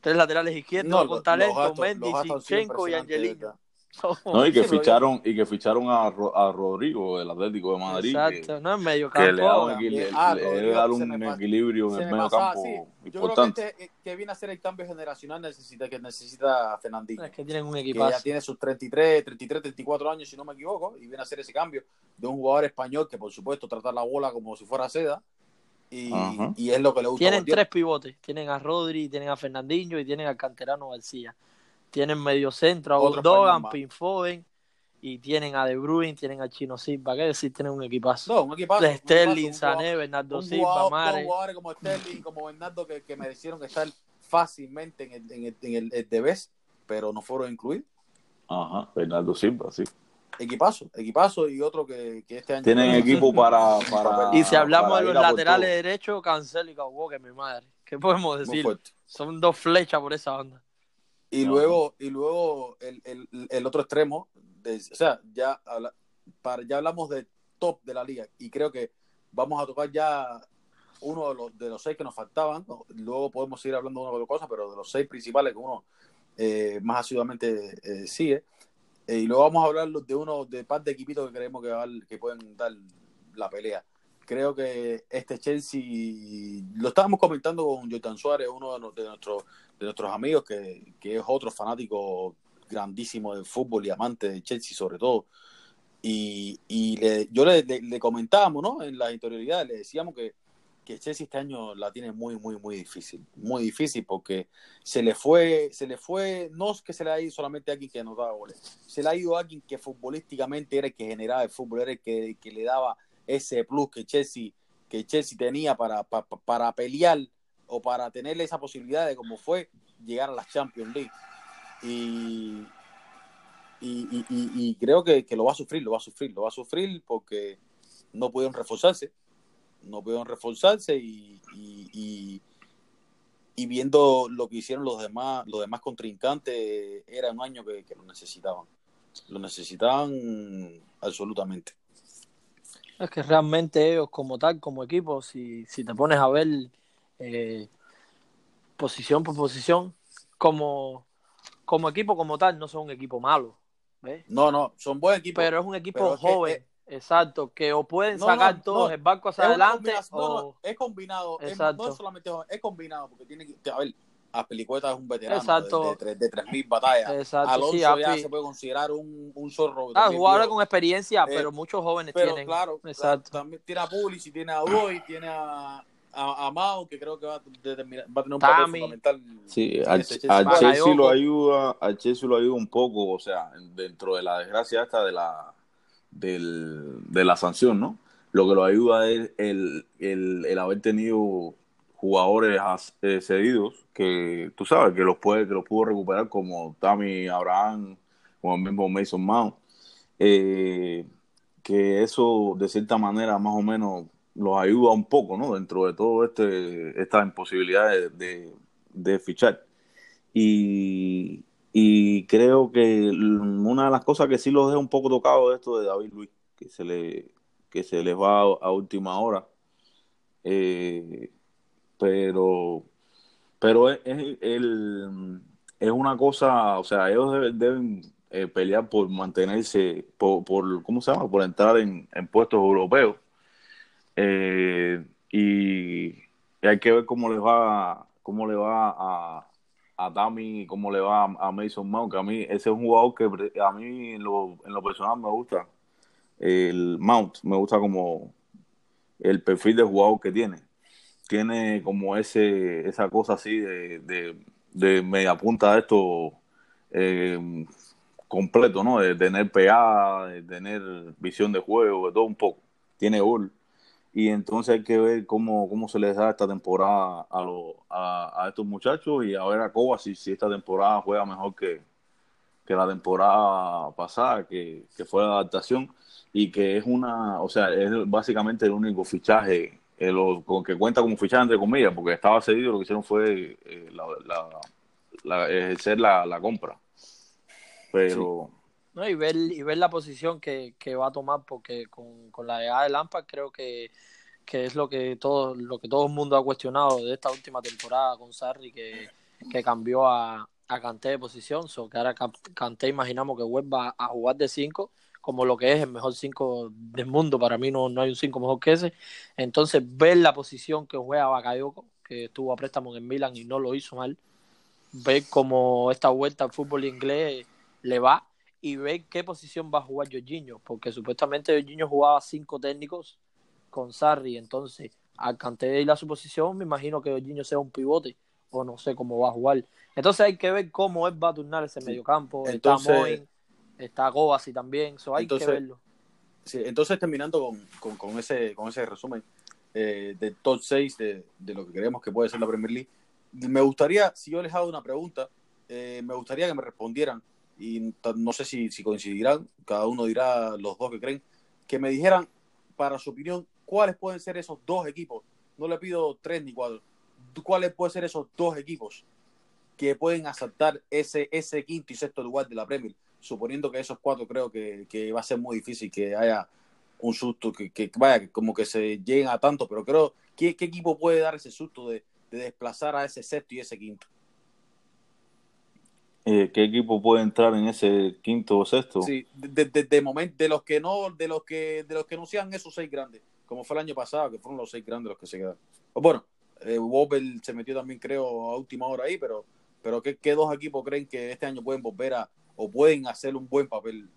tres laterales izquierdos con talento, Mendy, Sinchenko y Angelino. No, y que ficharon, y que ficharon a, a Rodrigo, el Atlético de Madrid. Exacto, que, no es medio que le da campo. un, equil- Ah, le da un me pa- equilibrio en el me medio pasaba, campo sí. Yo creo que, este, eh, que viene a ser el cambio generacional necesita, que necesita Fernandinho. Es que tienen un que ya equipazo. tiene sus 33, 33, 34 años, si no me equivoco, y viene a hacer ese cambio de un jugador español que, por supuesto, trata la bola como si fuera seda. Y, y es lo que le gusta. a Tienen tres pivotes. Tienen a Rodri, tienen a Fernandinho y tienen al canterano García. Tienen medio centro a Gundogan. Pinfoden y tienen a De Bruyne, tienen a Chino Silva. ¿Qué decir? Tienen un equipazo. No, un equipazo. De Sterling, Sané, Bernardo un Silva, Mare. jugadores como Sterling, como Bernardo, que, que merecieron estar fácilmente en el, en el, en el, el de Best, pero no fueron incluidos. Ajá, Bernardo Silva, sí. Equipazo, equipazo y otro que, que este año. Tienen equipo para, para Y si hablamos para de los laterales derechos, Cancelo y Cabo, que mi madre. ¿Qué podemos decir? Son dos flechas por esa banda. Y No. luego, y luego el, el, el otro extremo, de- o sea, ya, habla- para, ya hablamos de top de la liga y creo que vamos a tocar ya uno de los, de los seis que nos faltaban. ¿no? Luego podemos seguir hablando de una otra cosa, pero de los seis principales que uno eh, más asiduamente eh, sigue. Eh, y luego vamos a hablar de uno de par de equipitos que creemos que, va- que pueden dar la pelea. Creo que este Chelsea, lo estábamos comentando con Jordan Suárez, uno de, nuestros de nuestros amigos, que, que es otro fanático grandísimo del fútbol y amante de Chelsea sobre todo. Y, y le- yo le, comentábamos, ¿no? En la interioridad, le decíamos que, que Chelsea este año la tiene muy, muy, muy difícil. Muy difícil porque se le fue, se le fue, no es que se le ha ido solamente a alguien que anotaba goles, se le ha ido a alguien que futbolísticamente era el que generaba el fútbol, era el que, que le daba ese plus que Chelsea, que Chelsea tenía para, para, para pelear o para tener esa posibilidad de como fue llegar a la Champions League. Y, y, creo que, que lo va a sufrir, lo va a sufrir, lo va a sufrir porque no pudieron reforzarse, no pudieron reforzarse y, y, viendo lo que hicieron los demás, los demás contrincantes, era un año que lo necesitaban. Lo necesitaban absolutamente. Es que realmente ellos como tal, como equipo, si, si te pones a ver eh, posición por posición, como, como equipo como tal, no son un equipo malo, ¿ves? No, no, son buen equipo. Pero es un equipo que, joven, eh, exacto, que o pueden No, sacar no, todos no. el barco hacia adelante o... no, es combinado, es- Exacto. no es solamente joven, es combinado, porque tiene que, a ver, Aspilicueta es un veterano Exacto. de, de, de, tres mil batallas. Exacto, Alonso sí, ya Api. se puede considerar un, un zorro. Ah, viejo. con experiencia, Eh, pero muchos jóvenes Pero tienen. claro, Exacto. también tiene a Pulis y tiene a Roy, tiene a, a, a Mao, que creo que va a, determinar- va a tener un papel Tami. fundamental. Sí, al, ese Chelsea. lo ayuda, al Chelsea lo ayuda un poco, o sea, dentro de la desgracia esta de la del, de la sanción, ¿no? Lo que lo ayuda es el, el, el haber tenido jugadores eh, cedidos que tú sabes que los puede que los pudo recuperar como Tammy Abraham, como el mismo Mason Mount, eh, que eso de cierta manera más o menos los ayuda un poco, ¿no? Dentro de todo este esta imposibilidad de, fichar. Y, creo que una de las cosas que sí los deja un poco tocados de esto de David Luis, que se le que se les va a, a última hora. Eh, pero pero es, el- es una cosa, o sea, ellos deben, deben, eh, pelear por mantenerse, por, por, ¿cómo se llama? Por entrar en, en puestos europeos. Eh, y, hay que ver cómo les va, cómo le va a, a Tami cómo le va a, a Mason Mount, que a mí ese es un jugador que a mí en lo, en lo personal me gusta. El Mount, me gusta como el perfil de jugador que tiene. Tiene como ese, esa cosa así de, de, de media punta esto eh, completo, ¿no? De tener pegada, de tener visión de juego, de todo un poco. Tiene gol. Y entonces hay que ver cómo, cómo se les da esta temporada a, los a, a estos muchachos y a ver a Coba si, si esta temporada juega mejor que, que la temporada pasada, que, que fue la adaptación y que es una, o sea, es básicamente el único fichaje eh, lo, con que cuenta como fichaje entre comillas, porque estaba cedido, lo que hicieron fue eh, la, la, la- ejercer la, la compra. Pero ¿no? Y ver, y ver la posición que, que va a tomar, porque con, con la llegada de Lampard creo que, que es lo que todo, lo que todo el mundo ha cuestionado de esta última temporada con Sarri, que, que cambió a, a Canté de posición, so que ahora Canté imaginamos que vuelva a jugar de 5, como lo que es el mejor 5 del mundo, para mí no, no hay un 5 mejor que ese, entonces ver la posición que juega Bakayoko, que estuvo a préstamo en Milan y no lo hizo mal, ver cómo esta vuelta al fútbol inglés le va y ver qué posición va a jugar Jorginho, porque supuestamente Jorginho jugaba cinco técnicos con Sarri, entonces al Canté y la suposición, me imagino que Jorginho sea un pivote, o no sé cómo va a jugar. Entonces hay que ver cómo él va a turnar ese mediocampo. está Moin, está Gobasi también, eso hay que verlo. Sí, entonces terminando con, con, ese, con ese resumen eh, de top 6 de, de, lo que creemos que puede ser la Premier League, me gustaría, si yo les hago una pregunta, eh, me gustaría que me respondieran, y no sé si, si coincidirán, cada uno dirá los dos que creen, que me dijeran, para su opinión, cuáles pueden ser esos dos equipos. No le pido tres ni cuatro. ¿Cuáles pueden ser esos dos equipos que pueden asaltar ese, ese quinto y sexto lugar de la Premier? Suponiendo que esos cuatro creo que, va a ser muy difícil que haya un susto, que, que vaya, como que se lleguen a tanto, pero creo, ¿qué, qué equipo puede dar ese susto de, de desplazar a ese sexto y ese quinto? Eh, ¿Qué equipo puede entrar en ese quinto o sexto? Sí, de, de, de, momento, de los que no, de los que, de los que no sean esos seis grandes, como fue el año pasado, que fueron los seis grandes los que se quedaron. Bueno, eh, se metió también, creo, a última hora ahí, pero, pero ¿qué, ¿qué, dos equipos creen que este año pueden volver a, o pueden hacer un buen papel?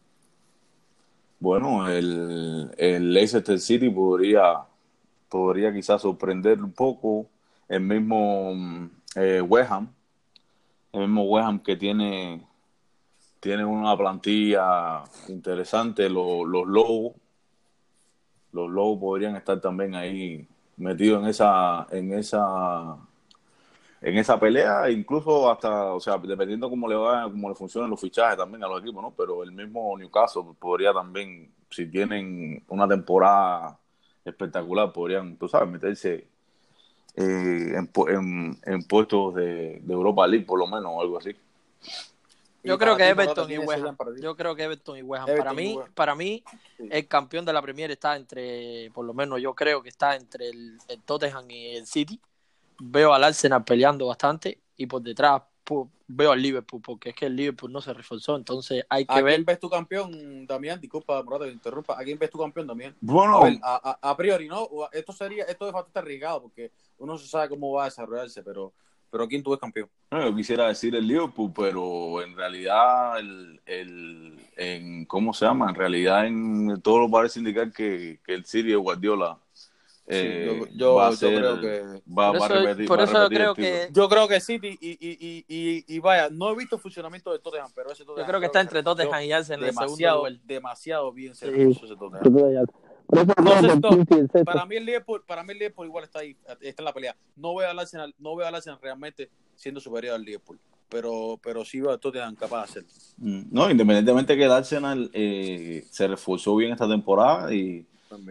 Bueno, el, el Leicester City podría, podría quizás sorprender un poco. El mismo eh, West Ham, el mismo West que tiene, tiene una plantilla interesante, los, los Lobos, los Lobos podrían estar también ahí metidos en esa, en esa, en esa pelea, incluso hasta, o sea, dependiendo cómo le va, cómo le funcionan los fichajes también a los equipos, ¿no? Pero el mismo Newcastle podría también, si tienen una temporada espectacular, podrían, tú sabes, meterse eh, en, en, puestos de, Europa League, por lo menos, o algo así. Yo creo que Everton y West Ham. Yo creo que Everton y West Ham. Para mí, para mí, el campeón de la Premier está entre, por lo menos yo creo que está entre el, el Tottenham y el City. Veo al Arsenal peleando bastante y por detrás veo al Liverpool, porque es que el Liverpool no se reforzó, entonces hay que ver. ¿A quién ves tu campeón, Damián? Disculpa, Morata, que interrumpa. ¿A quién ves tu campeón, Damián? Bueno, a, priori, ¿no? Esto sería, esto es bastante arriesgado, porque uno se sabe cómo va a desarrollarse, pero, pero ¿a quién tú ves campeón? yo quisiera decir el Liverpool, pero en realidad, el, el, en, ¿cómo se llama? En realidad, en todo lo parece indicar que, que el de Guardiola eh, yo, creo que va, a repetir. Por eso creo que. Yo creo que City y, y, y, y, vaya, no he visto el funcionamiento de Tottenham, pero ese Tottenham. Yo creo que está entre Tottenham y Arsenal en el segundo Demasiado bien servido ese Tottenham. para mí el Liverpool, para mí el Liverpool igual está ahí, está en la pelea. No veo al Arsenal, no veo al Arsenal realmente siendo superior al Liverpool, pero pero sí veo a Tottenham capaz de hacerlo. Mm, no, independientemente que el Arsenal eh, se reforzó bien esta temporada y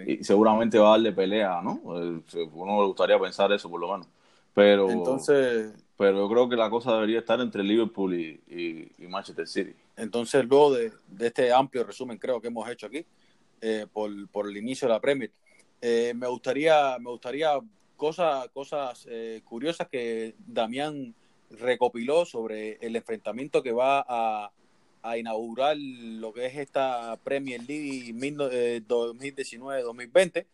y seguramente va a darle pelea, ¿no? Eh, uno le gustaría pensar eso, por lo menos. Pero, entonces, pero yo creo que la cosa debería estar entre Liverpool y, Manchester City. Entonces, luego de, este amplio resumen, creo que hemos hecho aquí, eh, por, por, el inicio de la Premier, eh, me gustaría, me gustaría cosas, cosas curiosas que Damián recopiló sobre el enfrentamiento que va a a inaugurar lo que es esta Premier League 2019-2020 eh,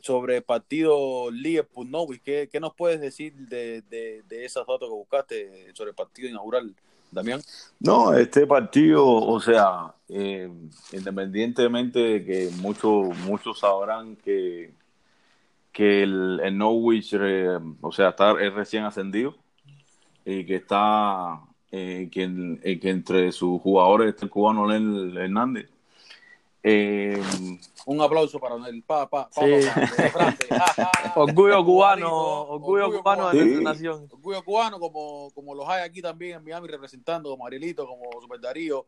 sobre el partido Liverpool-Norwich. ¿Qué, ¿Qué, nos puedes decir de, de, esos datos que buscaste sobre el partido inaugural, Damián? No, este partido, o sea, eh, independientemente de que muchos muchos sabrán que, que el, el Norwich, eh, o sea, está, es recién ascendido y que está eh, que, eh, que, entre sus jugadores está el cubano Len Hernández. Eh, un aplauso para el papá. orgullo cubano, orgullo, cubano de nuestra nación. Orgullo cubano, como, como los hay aquí también en Miami, representando como Arielito, como Super Darío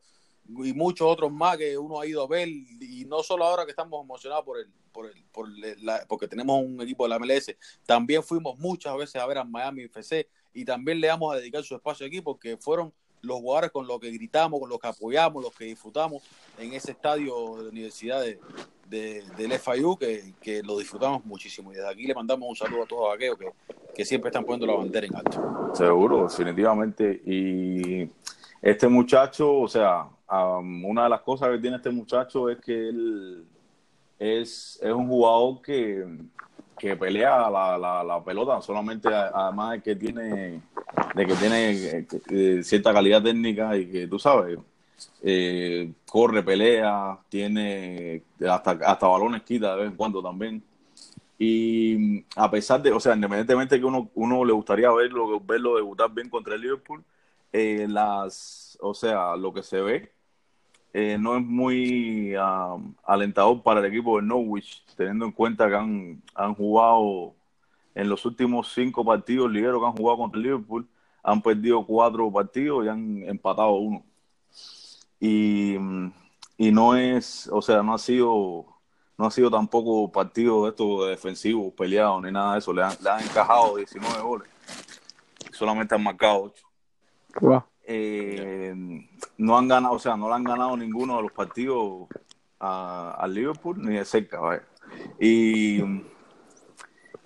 y muchos otros más que uno ha ido a ver. Y no solo ahora que estamos emocionados por el, por el, por la, porque tenemos un equipo de la MLS, también fuimos muchas veces a ver a Miami FC y también le vamos a dedicar su espacio aquí porque fueron los jugadores con los que gritamos, con los que apoyamos, los que disfrutamos en ese estadio de la Universidad de, de, del FIU que, que, lo disfrutamos muchísimo. Y desde aquí le mandamos un saludo a todos aquellos que, que siempre están poniendo la bandera en alto. Seguro, definitivamente. Y este muchacho, o sea, una de las cosas que tiene este muchacho es que él es, es un jugador que, que pelea la, la, pelota, solamente además de que tiene, de que tiene eh, cierta calidad técnica y que tú sabes, eh, corre, pelea, tiene hasta, hasta balones quita de vez en cuando también. Y a pesar de, o sea, independientemente de que uno, uno le gustaría verlo, verlo debutar bien contra el Liverpool, eh, las, o sea, lo que se ve eh, no es muy um, alentador para el equipo de Norwich, teniendo en cuenta que han, jugado en los últimos cinco partidos ligueros que han jugado contra el Liverpool, han perdido cuatro partidos y han empatado uno. Y, y no es, o sea, no ha sido no ha sido tampoco partido de estos defensivos peleados ni nada de eso. Le han, le han encajado 19 goles. Solamente han marcado 8. Eh, no han ganado, o sea, no le han ganado ninguno de los partidos al Liverpool ni de cerca. Y,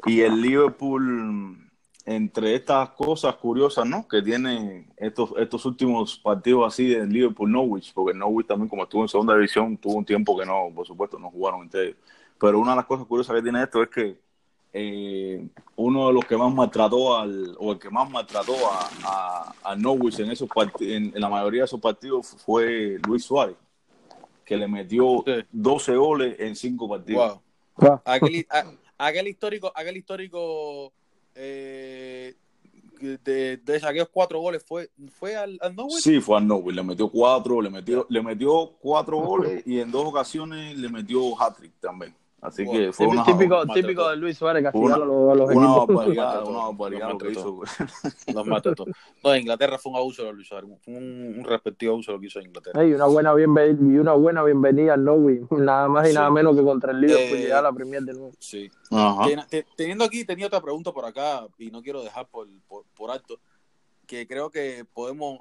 y el Liverpool entre estas cosas curiosas, ¿no? Que tiene estos, estos últimos partidos así de Liverpool-Norwich, porque Norwich también como estuvo en segunda división, tuvo un tiempo que no, por supuesto, no jugaron entre ellos. Pero una de las cosas curiosas que tiene esto es que eh, uno de los que más maltrató al, o el que más maltrató a, a, Norwich en esos en, en, la mayoría de esos partidos fue Luis Suárez, que le metió 12 goles en 5 partidos. Aquel, aquel histórico, aquel histórico eh, de, de aquellos cuatro goles fue, fue al, al Norwich. Sí, fue al Norwich, le metió cuatro, le metió, le metió cuatro goles y en dos ocasiones le metió hat-trick también. Así que fue una, típico, típico de Luis Suárez castigar a los, a los una barbaridad, una barbaridad lo que hizo. Los mató todos. No, en Inglaterra fue un abuso de Luis Suárez, fue un, un respectivo abuso lo que hizo en Inglaterra. Y una buena bienvenida, y una buena bienvenida al Norwich, nada más y sí. nada menos que contra el Liverpool eh, a la Premier de nuevo. Sí. Ajá. Teniendo aquí, tenía otra pregunta por acá y no quiero dejar por, por, por alto que creo que podemos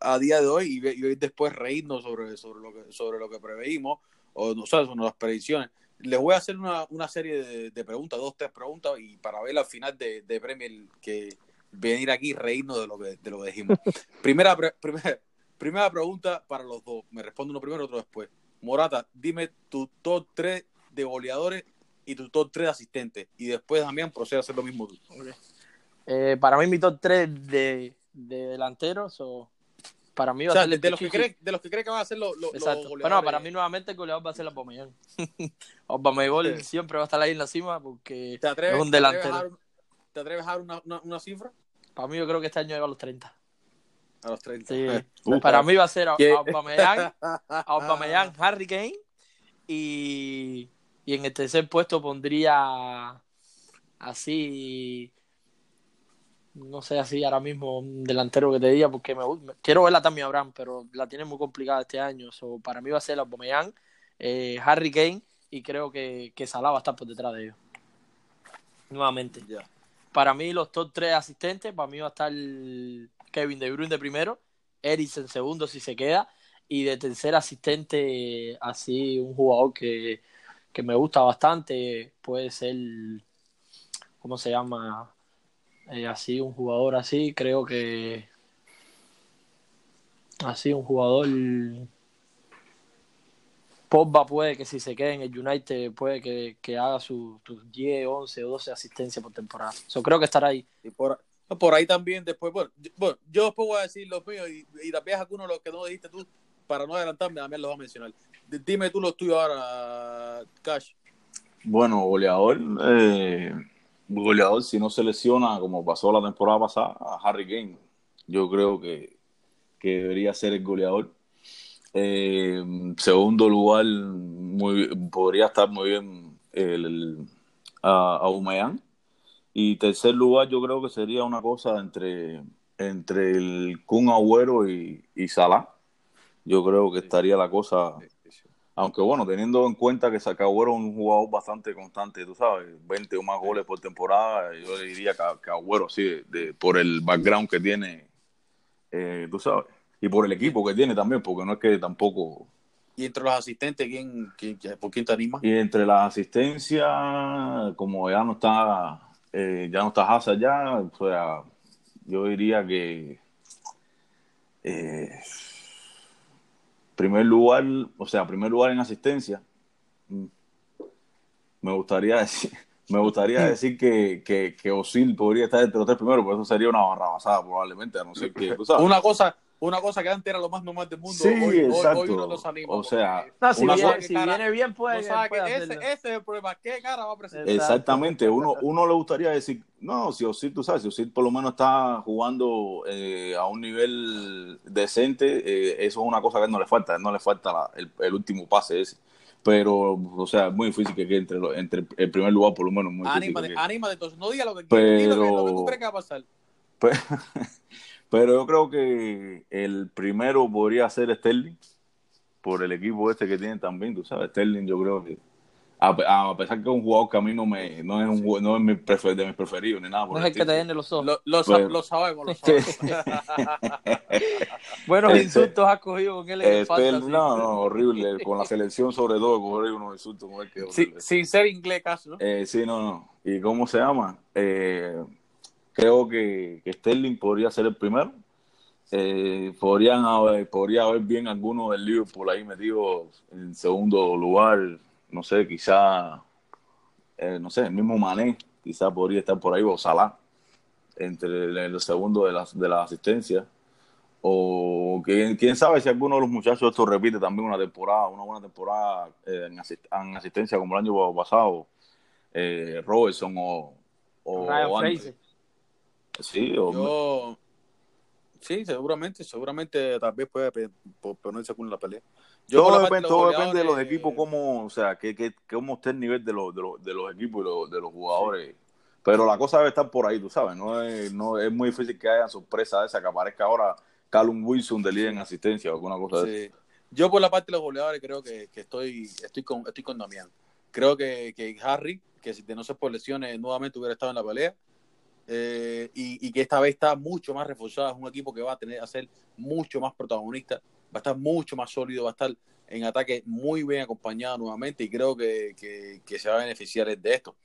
a día de hoy y, y después reírnos sobre, sobre, lo que, sobre lo que preveímos o no sé, sobre las predicciones les voy a hacer una, una serie de, de, preguntas, dos, tres preguntas, y para ver al final de, de Premier que venir aquí y reírnos de lo que, de lo que dijimos. primera, pre, primera, primera pregunta para los dos. Me responde uno primero, otro después. Morata, dime tu top 3 de goleadores y tu top 3 de asistentes. Y después, Damián, procede a hacer lo mismo tú. Okay. Eh, para mí, mi top 3 de, de delanteros o para mí va o sea, a ser de, los que cree, de los que cree que van a ser los, los, Exacto. Los bueno, para mí nuevamente el goleador va a ser Aubameyang. Aubameyang sí. siempre va a estar ahí en la cima porque ¿Te atreves, es un delantero. ¿Te atreves a dar, ¿te atreves a dar una, una, una, cifra? Para mí yo creo que este año llega a los 30. A los 30. Sí. Uh, para mí va a ser Aubameyang, Aubameyang, Harry Kane y, y en el tercer puesto pondría así no sé así ahora mismo un delantero que te diga porque me, me quiero verla también Abraham pero la tiene muy complicada este año so, para mí va a ser Aubameyang eh, Harry Kane y creo que, que Salah va a estar por detrás de ellos nuevamente yeah. para mí los top tres asistentes para mí va a estar Kevin De Bruyne de primero Eriksen segundo si se queda y de tercer asistente así un jugador que, que me gusta bastante puede ser ¿cómo se llama? Eh, así, un jugador así, creo que así, un jugador Pogba puede que si se quede en el United puede que, que haga sus su 10, 11 o 12 asistencias por temporada. So, creo que estará ahí. Y por, por ahí también después, bueno, yo, bueno, yo después voy a decir los míos y, y también algunos de los que no dijiste tú, para no adelantarme, también los voy a mencionar. Dime tú los tuyos ahora, Cash. Bueno, goleador, eh, goleador, si no se lesiona, como pasó la temporada pasada, a Harry Kane. Yo creo que, que debería ser el goleador. Eh, segundo lugar, muy, podría estar muy bien el, el, a, a Umayán. Y tercer lugar, yo creo que sería una cosa entre, entre el Kun Agüero y, y Salah. Yo creo que estaría la cosa aunque bueno, teniendo en cuenta que Agüero es un jugador bastante constante, tú sabes, 20 o más goles por temporada, yo diría que, que Agüero, sí, de, de, por el background que tiene, eh, tú sabes, y por el equipo que tiene también, porque no es que tampoco y entre los asistentes, ¿quién, quién, ¿por quién te anima? Y entre las asistencias, como ya no está, eh, ya no está Hazard ya, o sea, yo diría que eh, primer lugar, o sea, primer lugar en asistencia, me gustaría decir, me gustaría decir que, que, que Osil podría estar entre los tres primeros, pero eso sería una barrabasada probablemente, a no ser que, tú sabes. Una cosa, una cosa que antes era lo más normal del mundo, Sí, hoy, hoy- exacto. hoy uno nos anima. O sea, No, si, Una viene, cosa- si viene bien, puede, no sabe que ese, ese es el problema. ¿Qué cara va a presentar? Exactamente, uno, uno le gustaría decir, no, si Osil, tú sabes, si Osil por lo menos está jugando eh, a un nivel decente, eh, eso es una cosa que a él no le falta, a él no le falta la- el, el último pase ese. Pero, o sea, es muy difícil que quede entre, los- entre el primer lugar, por lo menos, muy. Anímate, anímate, entonces no digas lo que di lo que, Pero- lo que tú crees que va a pasar. Pero, pero yo creo que el primero podría ser Sterling, por el equipo este que tienen también, tú sabes, Sterling yo creo que, a, a pesar que es un jugador que a mí no, me, no es, un, no es mi prefer- de mis preferidos ni nada. por No es el que te llene los ojos. Lo, sabemos, lo sabemos. Buenos Este- insultos has cogido con él en el Sterling, fantasy. no, no, horrible, con la selección sobre todo, coger unos insultos con él que es Sí, horrible. sin ser inglés, caso, ¿no? Eh, sí, no, no. ¿Y cómo se llama? Eh, creo que, que Sterling podría ser el primero. Eh, podrían haber, podría haber bien algunos del Liverpool ahí metidos en segundo lugar. No sé, quizá, eh, no sé, el mismo Mané, quizá podría estar por ahí, o Salah, entre los segundos de las de la asistencia. O quién, quién sabe si alguno de los muchachos esto repite también una temporada, una buena temporada eh, en, asist- en asistencia como el año pasado. Eh, Robertson o, Ryan. Sí, o Yo, sí, seguramente, seguramente tal vez po- ponerse con la pelea. Yo todo depende, de los todo depende de los equipos, cómo, o sea, que, que, cómo esté el nivel de los, de los, de los equipos y los, de los jugadores. Pero la cosa debe estar por ahí, tú sabes, no es, no es muy difícil que haya sorpresa esa, que aparezca ahora Callum Wilson de líder en asistencia o alguna cosa de Sí. Yo por la parte de los goleadores creo que, que estoy, estoy con, estoy con Damián. Creo que, que Harry, que si de no ser por lesiones nuevamente hubiera estado en la pelea, eh, y, y que esta vez está mucho más reforzado, es un equipo que va a tener a ser mucho más protagonista, va a estar mucho más sólido, va a estar en ataque muy bien acompañado nuevamente y creo que, que- que se va a beneficiar de esto.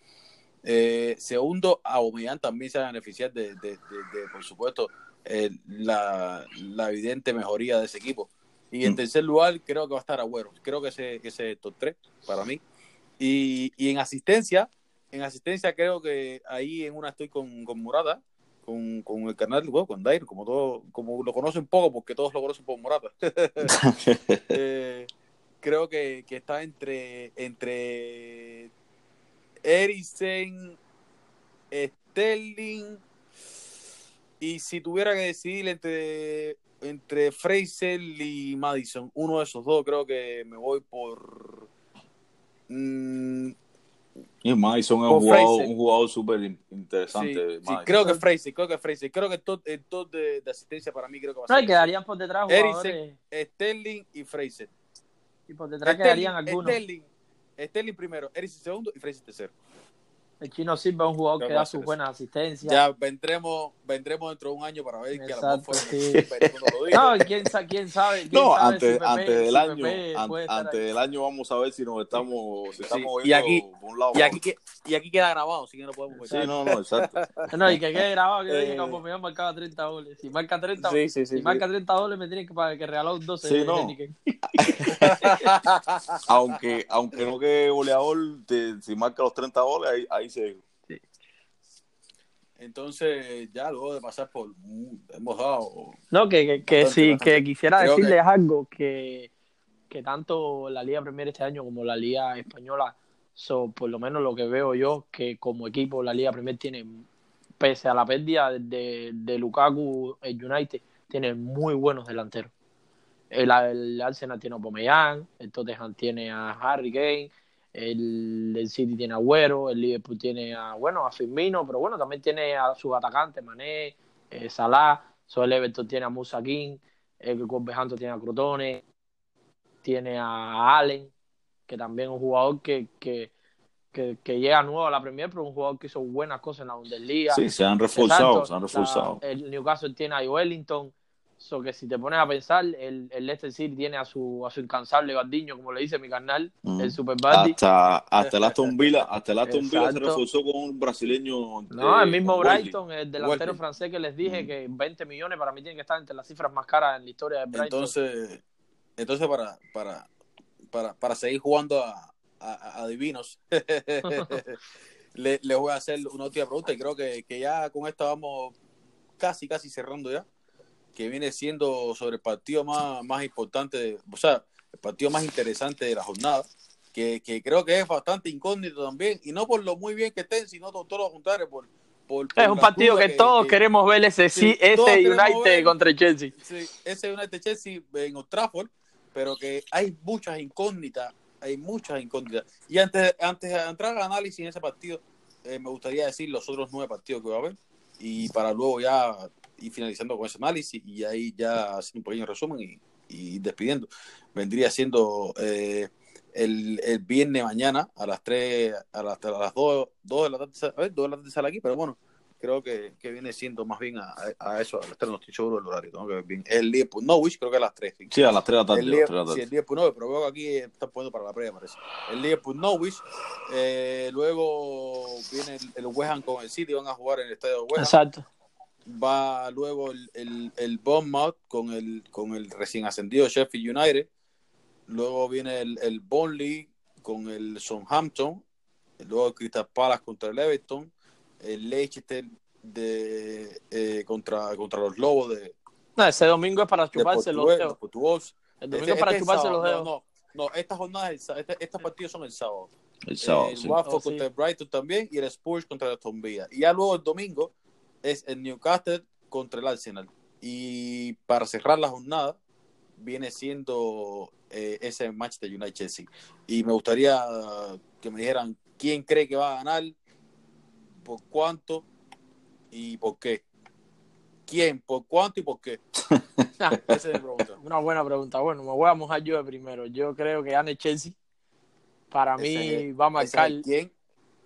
Eh, segundo, Aubameyang también se va a beneficiar de, de- de- de, por supuesto, eh, la, la evidente mejoría de ese equipo. Y en Mm. tercer lugar, creo que va a estar Agüero. Creo que ese, ese es el top 3 para mí. Y, y en asistencia, en asistencia creo que ahí en una estoy con, con Morata, con, con el canal, bueno, con Dair, como todo, como lo conocen poco, porque todos lo conocen por Morata. Eh, creo que, que está entre, entre Eriksen, Sterling, y si tuviera que decidir entre, entre Fraser y Madison, uno de esos dos, creo que me voy por. mm, Y Madison es un jugador, un jugador súper in- sí, interesante. sí, Madison. creo que Fraser, creo que Fraser. Creo que el top, el top de, de asistencia para mí creo que va a No, ser y quedarían por detrás jugadores. Sterling y Fraser. Y por detrás quedarían Sterling, algunos. Sterling, Sterling primero, Eriksen segundo y Fraser tercero. El chino Silva es un jugador que que da sus buenas asistencias. Ya vendremos, vendremos dentro de un año para ver que a lo mejor Exacto, sí. no. No, y quién, quién sabe. quién No, sabe antes, si Pepe- antes del si año, an- antes del año vamos a ver si nos estamos, si estamos y viendo aquí- por un lado. Y aquí, que- y aquí queda grabado, así que no podemos Sí, ver. no, no, exacto. No, y que quede grabado que Eh. dije que Aubameyang marcaba 30 goles. Si marca 30, Sí, sí, sí, si sí. marca 30 goles me tienen que, pagar- que regalar un 12 Sí, de no. Aunque, aunque no quede goleador, te- si marca los 30 goles, ahí, ahí Entonces, ya luego de pasar por. Hemos dado. No, que, que, que sí, que quisiera Creo decirles algo que, que tanto la Liga Premier este año como la Liga Española, so, por lo menos lo que veo yo, que como equipo la Liga Premier tiene, pese a la pérdida de, de Lukaku, el United tiene muy buenos delanteros. El, el Arsenal tiene a Aubameyang, el Tottenham tiene a Harry Kane, el, el City tiene a Agüero, el Liverpool tiene a, bueno, a Firmino, pero bueno, también tiene a sus atacantes, Mané, eh, Salah, so el Everton tiene a Musa King, el Wolverhampton tiene a Crotone, tiene a Allen, que también es un jugador que, que, que, que llega nuevo a la Premier, pero un jugador que hizo buenas cosas en la Bundesliga. Sí, se han reforzado, se han reforzado. La- el Newcastle tiene a Wellington, So que si te pones a pensar, el, el Leicester City tiene a su, a su incansable Gardiño, como le dice mi carnal, Mm. el Super Buddy. Hasta, hasta el Aston Villa, hasta el Aston Villa se reforzó con un brasileño. No, eh, el mismo Wesley. Brighton, el delantero Wesley. francés que les dije Mm. que 20 millones para mí tiene que estar entre las cifras más caras en la historia de Brighton. Entonces, entonces para, para, para, para seguir jugando a, a, a divinos, le, les voy a hacer una última pregunta y creo que, que ya con esta vamos casi, casi cerrando ya, que viene siendo sobre el partido más, más importante, de- o sea, el partido más interesante de la jornada, que, que creo que es bastante incógnito también, y no por lo muy bien que estén, sino por todo lo contrario, por, por, por es un partido duda que, todos queremos ver ese, sí, ese United ver. contra el Chelsea. Sí, ese United Chelsea en Old Trafford, pero que hay muchas incógnitas, hay muchas incógnitas. Y antes, antes de entrar al análisis en ese partido, eh, me gustaría decir los otros nueve partidos que va a haber y para luego ya ir finalizando con ese análisis y ahí ya haciendo un pequeño resumen y, y despidiendo. Vendría siendo eh, el, el viernes mañana a las 3, a las, a las 2, de la tarde, a ver, 2 de la tarde sale aquí, pero bueno, creo que, que viene siendo más bien a, a eso, a las 3 no estoy seguro del horario, tengo que ver bien. El Liverpool Norwich creo que a las 3. Sí, a las 3 de la tarde. El a las 3 de la Liverpool, tarde. sí, el Liverpool 9, pero veo que aquí está poniendo para la previa, parece. El Liverpool Norwich, eh, luego viene el, el West Ham con el City, van a jugar en el estadio de West Ham. Exacto. Va luego el, el, el Bournemouth con el, con el recién ascendido Sheffield United. Luego viene el, el Burnley con el Southampton. Luego el Crystal Palace contra el Everton. El Leicester de, eh, contra, contra los Lobos de, No, ese domingo es para de chuparse los dedos. El Este- domingo es para este es chuparse sábado. los dedos. No, no, no, estas jornadas, este- estos partidos son el sábado. El sábado, el sí. Watford Oh, sí. contra el Brighton también y el Spurs contra el Aston Villa. Y ya luego el domingo es el Newcastle contra el Arsenal. Y para cerrar la jornada viene siendo eh, ese match de United Chelsea. Y me gustaría que me dijeran quién cree que va a ganar, por cuánto y por qué. ¿Quién? ¿Por cuánto y por qué? Esa es mi pregunta. Una buena pregunta. Bueno, me voy a mojar yo de primero. Yo creo que gane Chelsea. Para mí va a marcar, ¿Quién?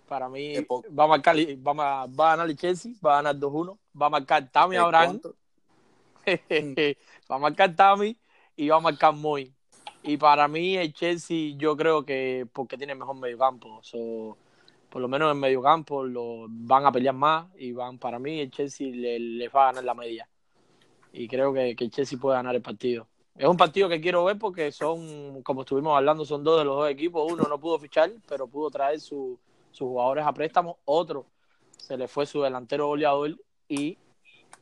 Para mí va a marcar, va a, va a ganar el Chelsea, va a ganar 2-1, va a marcar Tammy ¿El Abraham, va a marcar Tammy y va a marcar Moy. Y para mí el Chelsea yo creo que porque tiene mejor mediocampo, so, por lo menos en mediocampo lo van a pelear más y van para mí el Chelsea le, les va a ganar la media. Y creo que, que el Chelsea puede ganar el partido. Es un partido que quiero ver porque son, como estuvimos hablando, son dos de los dos equipos. Uno no pudo fichar, pero pudo traer su- sus jugadores a préstamo. Otro se le fue su delantero goleador y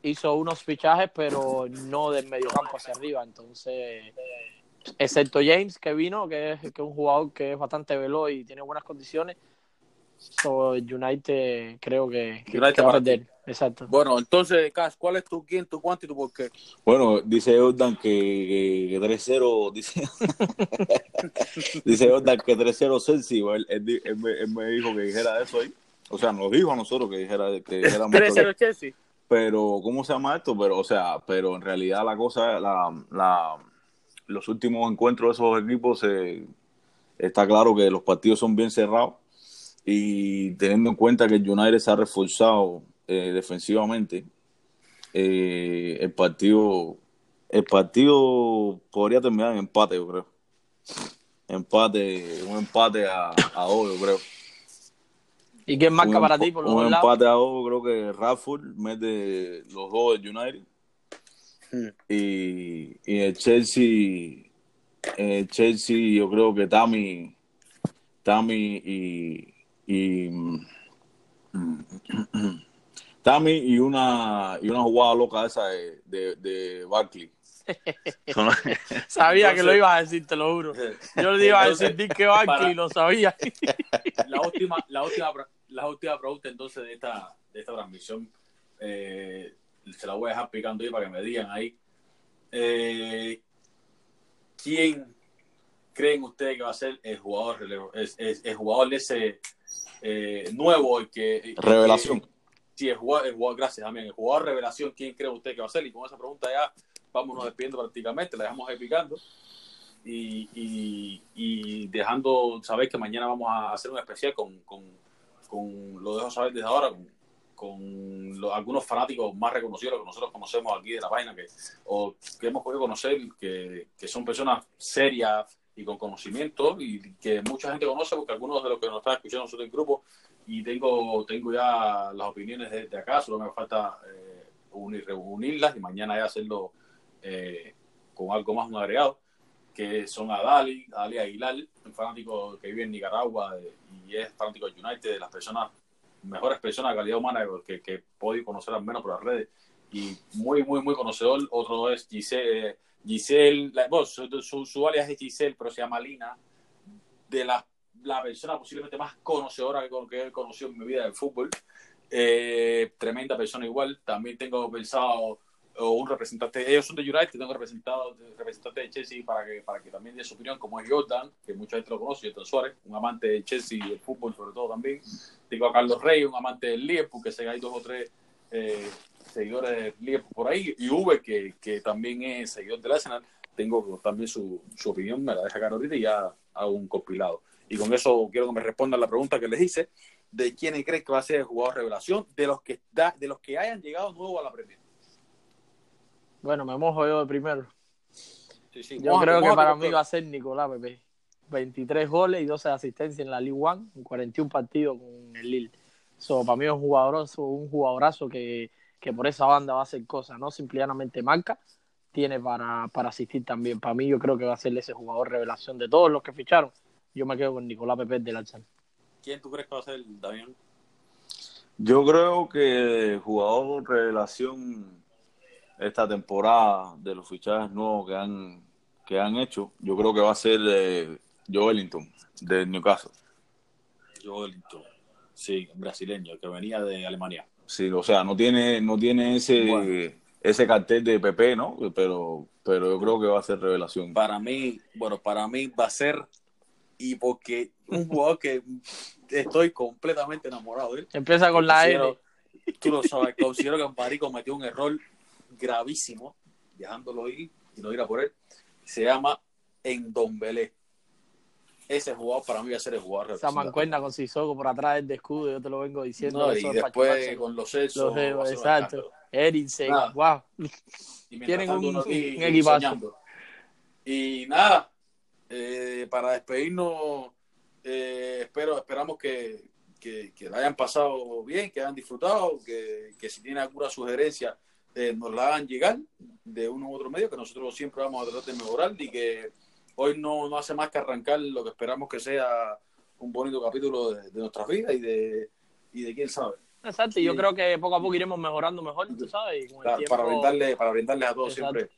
hizo unos fichajes, pero no del mediocampo hacia arriba. Entonces, excepto James, que vino, que es, que es un jugador que es bastante veloz y tiene buenas condiciones. So, United creo que, que- United que va a perder. Exacto. Bueno, entonces, Cash, ¿cuál es tu quién, tu cuánto y tu por qué? Bueno, dice Jordan que, que, que 3-0, dice, dice Jordan que 3-0 Chelsea, él, él, él me, él me dijo que dijera eso ahí, o sea, nos dijo a nosotros que dijera que dijéramos esto. 3-0 Chelsea. pero ¿cómo se llama esto? Pero, o sea, pero en realidad la cosa, la, la, los últimos encuentros de esos equipos, se, está claro que los partidos son bien cerrados y teniendo en cuenta que el United se ha reforzado eh, defensivamente, eh, el partido, el partido podría terminar en empate, yo creo. Empate, un empate a, a dos, yo creo. ¿Y quién marca Un para ti por los Un dos lados? empate a dos, creo que Rafford mete los dos del United. Hmm. Y, y el Chelsea, el Chelsea, yo creo que Tammy, Tammy y, y Tammy y una y una jugada loca esa de, de, de Barkley. Sabía que lo ibas a decir, te lo juro. Yo le iba a decir Dick que Barkley para- y lo sabía. la última, la última, la última pregunta entonces de esta, de esta transmisión, eh, se la voy a dejar picando ahí para que me digan ahí. Eh, ¿Quién creen ustedes que va a ser el jugador es- el jugador de ese eh, nuevo el que el que- Revelación. sí, el jugador, el jugador, gracias también, el jugador revelación, ¿quién cree usted que va a ser? Y con esa pregunta ya vámonos despidiendo prácticamente, la dejamos ahí picando y, y, y dejando saber que mañana vamos a hacer un especial con, con, con lo dejo saber desde ahora, con, con los- algunos fanáticos más reconocidos que nosotros conocemos aquí de la página, que, o que hemos podido conocer, que, que son personas serias y con conocimiento y que mucha gente conoce, porque algunos de los que nos están escuchando son del grupo y tengo, tengo ya las opiniones de, de acá, solo me falta eh, unir, reunirlas y mañana ya hacerlo eh, con algo más, un agregado, que son Adali, Adali Aguilar, un fanático que vive en Nicaragua eh, y es fanático de United, de las personas, mejores personas de calidad humana que, que he podido conocer al menos por las redes y muy, muy, muy conocedor. Otro es Giselle, Giselle bueno, su, alias es Giselle, pero se llama Lina, de la, la persona posiblemente más conocedora que, he conocido en mi vida del fútbol. Eh, tremenda persona igual. También tengo pensado un representante, ellos son de United, tengo representado representante de Chelsea para que, para que también dé su opinión, como es Jordan, que mucha gente lo conoce, Jordan Suárez, un amante de Chelsea y del fútbol sobre todo también. Tengo a Carlos Rey, un amante del Liverpool, que que hay dos o tres eh, seguidores del Liverpool por ahí, y Uber, que, que también es seguidor del Arsenal, tengo también su, su opinión, me la deja acá ahorita y ya hago un compilado. Y con eso quiero que me respondan la pregunta que les hice, de quién crees que va a ser el jugador revelación, de los que, da, de los que hayan llegado nuevo a la Premier. Bueno, me mojo yo de primero. Sí, sí, Yo creo que para mí va a ser Nicolás Pepe. 23 goles y 12 asistencias en la 1, en 41 partidos con el Lille. So, para mí es un jugadorazo, un jugadorazo que, que por esa banda va a hacer cosas, no simplemente marca, tiene para, para asistir también. Para mí yo creo que va a ser ese jugador revelación de todos los que ficharon. Yo me quedo con Nicolás Pepe del Arsenal. ¿Quién tú crees que va a ser, Damián? Yo creo que jugador revelación esta temporada de los fichajes nuevos que han que han hecho, yo creo que va a ser eh, Joe Wellington de Newcastle. Joelito. Sí, brasileño, que venía de Alemania. Sí, o sea, no tiene no tiene ese Bueno. ese cartel de PP, ¿no? Pero pero yo creo que va a ser revelación. Para mí, bueno, para mí va a ser, y porque un jugador que estoy completamente enamorado de él. Empieza con la. Considero- Tú lo sabes, considero que Ampari cometió un error gravísimo, dejándolo ir y no ir a por él. Se llama Endombele. Ese jugador para mí va a ser el jugador Esa mancuerna con Sissoko por atrás del escudo, yo te lo vengo diciendo. No, y después con los un exacto. Nada. wow. Tienen un- un equipazo. soñando. Y nada, eh, para despedirnos, eh, espero, esperamos que, que, que la hayan pasado bien, que hayan disfrutado, que, que si tienen alguna sugerencia eh, nos la hagan llegar de uno u otro medio, que nosotros siempre vamos a tratar de mejorar y que hoy no, no hace más que arrancar lo que esperamos que sea un bonito capítulo de, de nuestras vidas y de, y de quién sabe. Exacto, y yo creo que poco a poco iremos mejorando mejor, tú sabes. y con el Para, tiempo- para, brindarle, para brindarles a todos Exacto. siempre.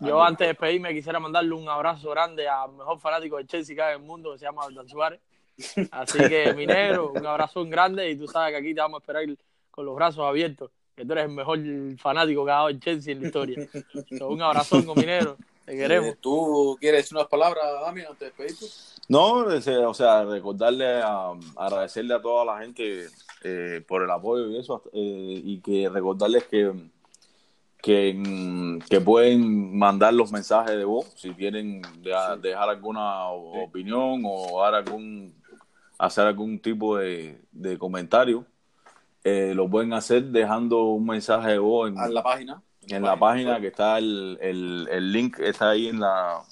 Yo antes de despedirme quisiera mandarle un abrazo grande al mejor fanático de Chelsea que hay en el mundo, que se llama Jordan Suárez. Así que, mi negro, un abrazo grande y tú sabes que aquí te vamos a esperar con los brazos abiertos, que tú eres el mejor fanático que ha dado el Chelsea en la historia. So, un abrazo con mi negro, te queremos. ¿Tú quieres decir unas palabras, Dami, antes de despedirte? No, ese- o sea, recordarle, a, agradecerle a toda la gente eh, por el apoyo y eso, eh, y que recordarles que, que, que pueden mandar los mensajes de voz si quieren deja- Sí. dejar alguna opinión o dar algún, hacer algún tipo de, de comentario. Eh, lo pueden hacer dejando un mensaje de voz en, A la página. En la página que está el, el, el link, está ahí en la,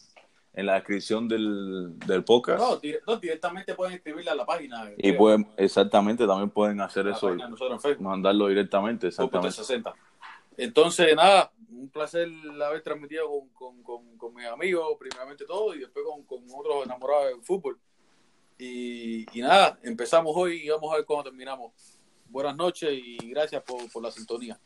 en la descripción del, del podcast. No, dire- no, directamente pueden escribirle a la página. Y creo, pueden, exactamente, también pueden hacer la eso, nosotros en Facebook. mandarlo directamente, exactamente. 360. Entonces, nada, un placer haber transmitido con, con, con, con mis amigos, primeramente todo, y después con, con otros enamorados del fútbol. Y, y nada, empezamos hoy y vamos a ver cómo terminamos. Buenas noches y gracias por, por la sintonía.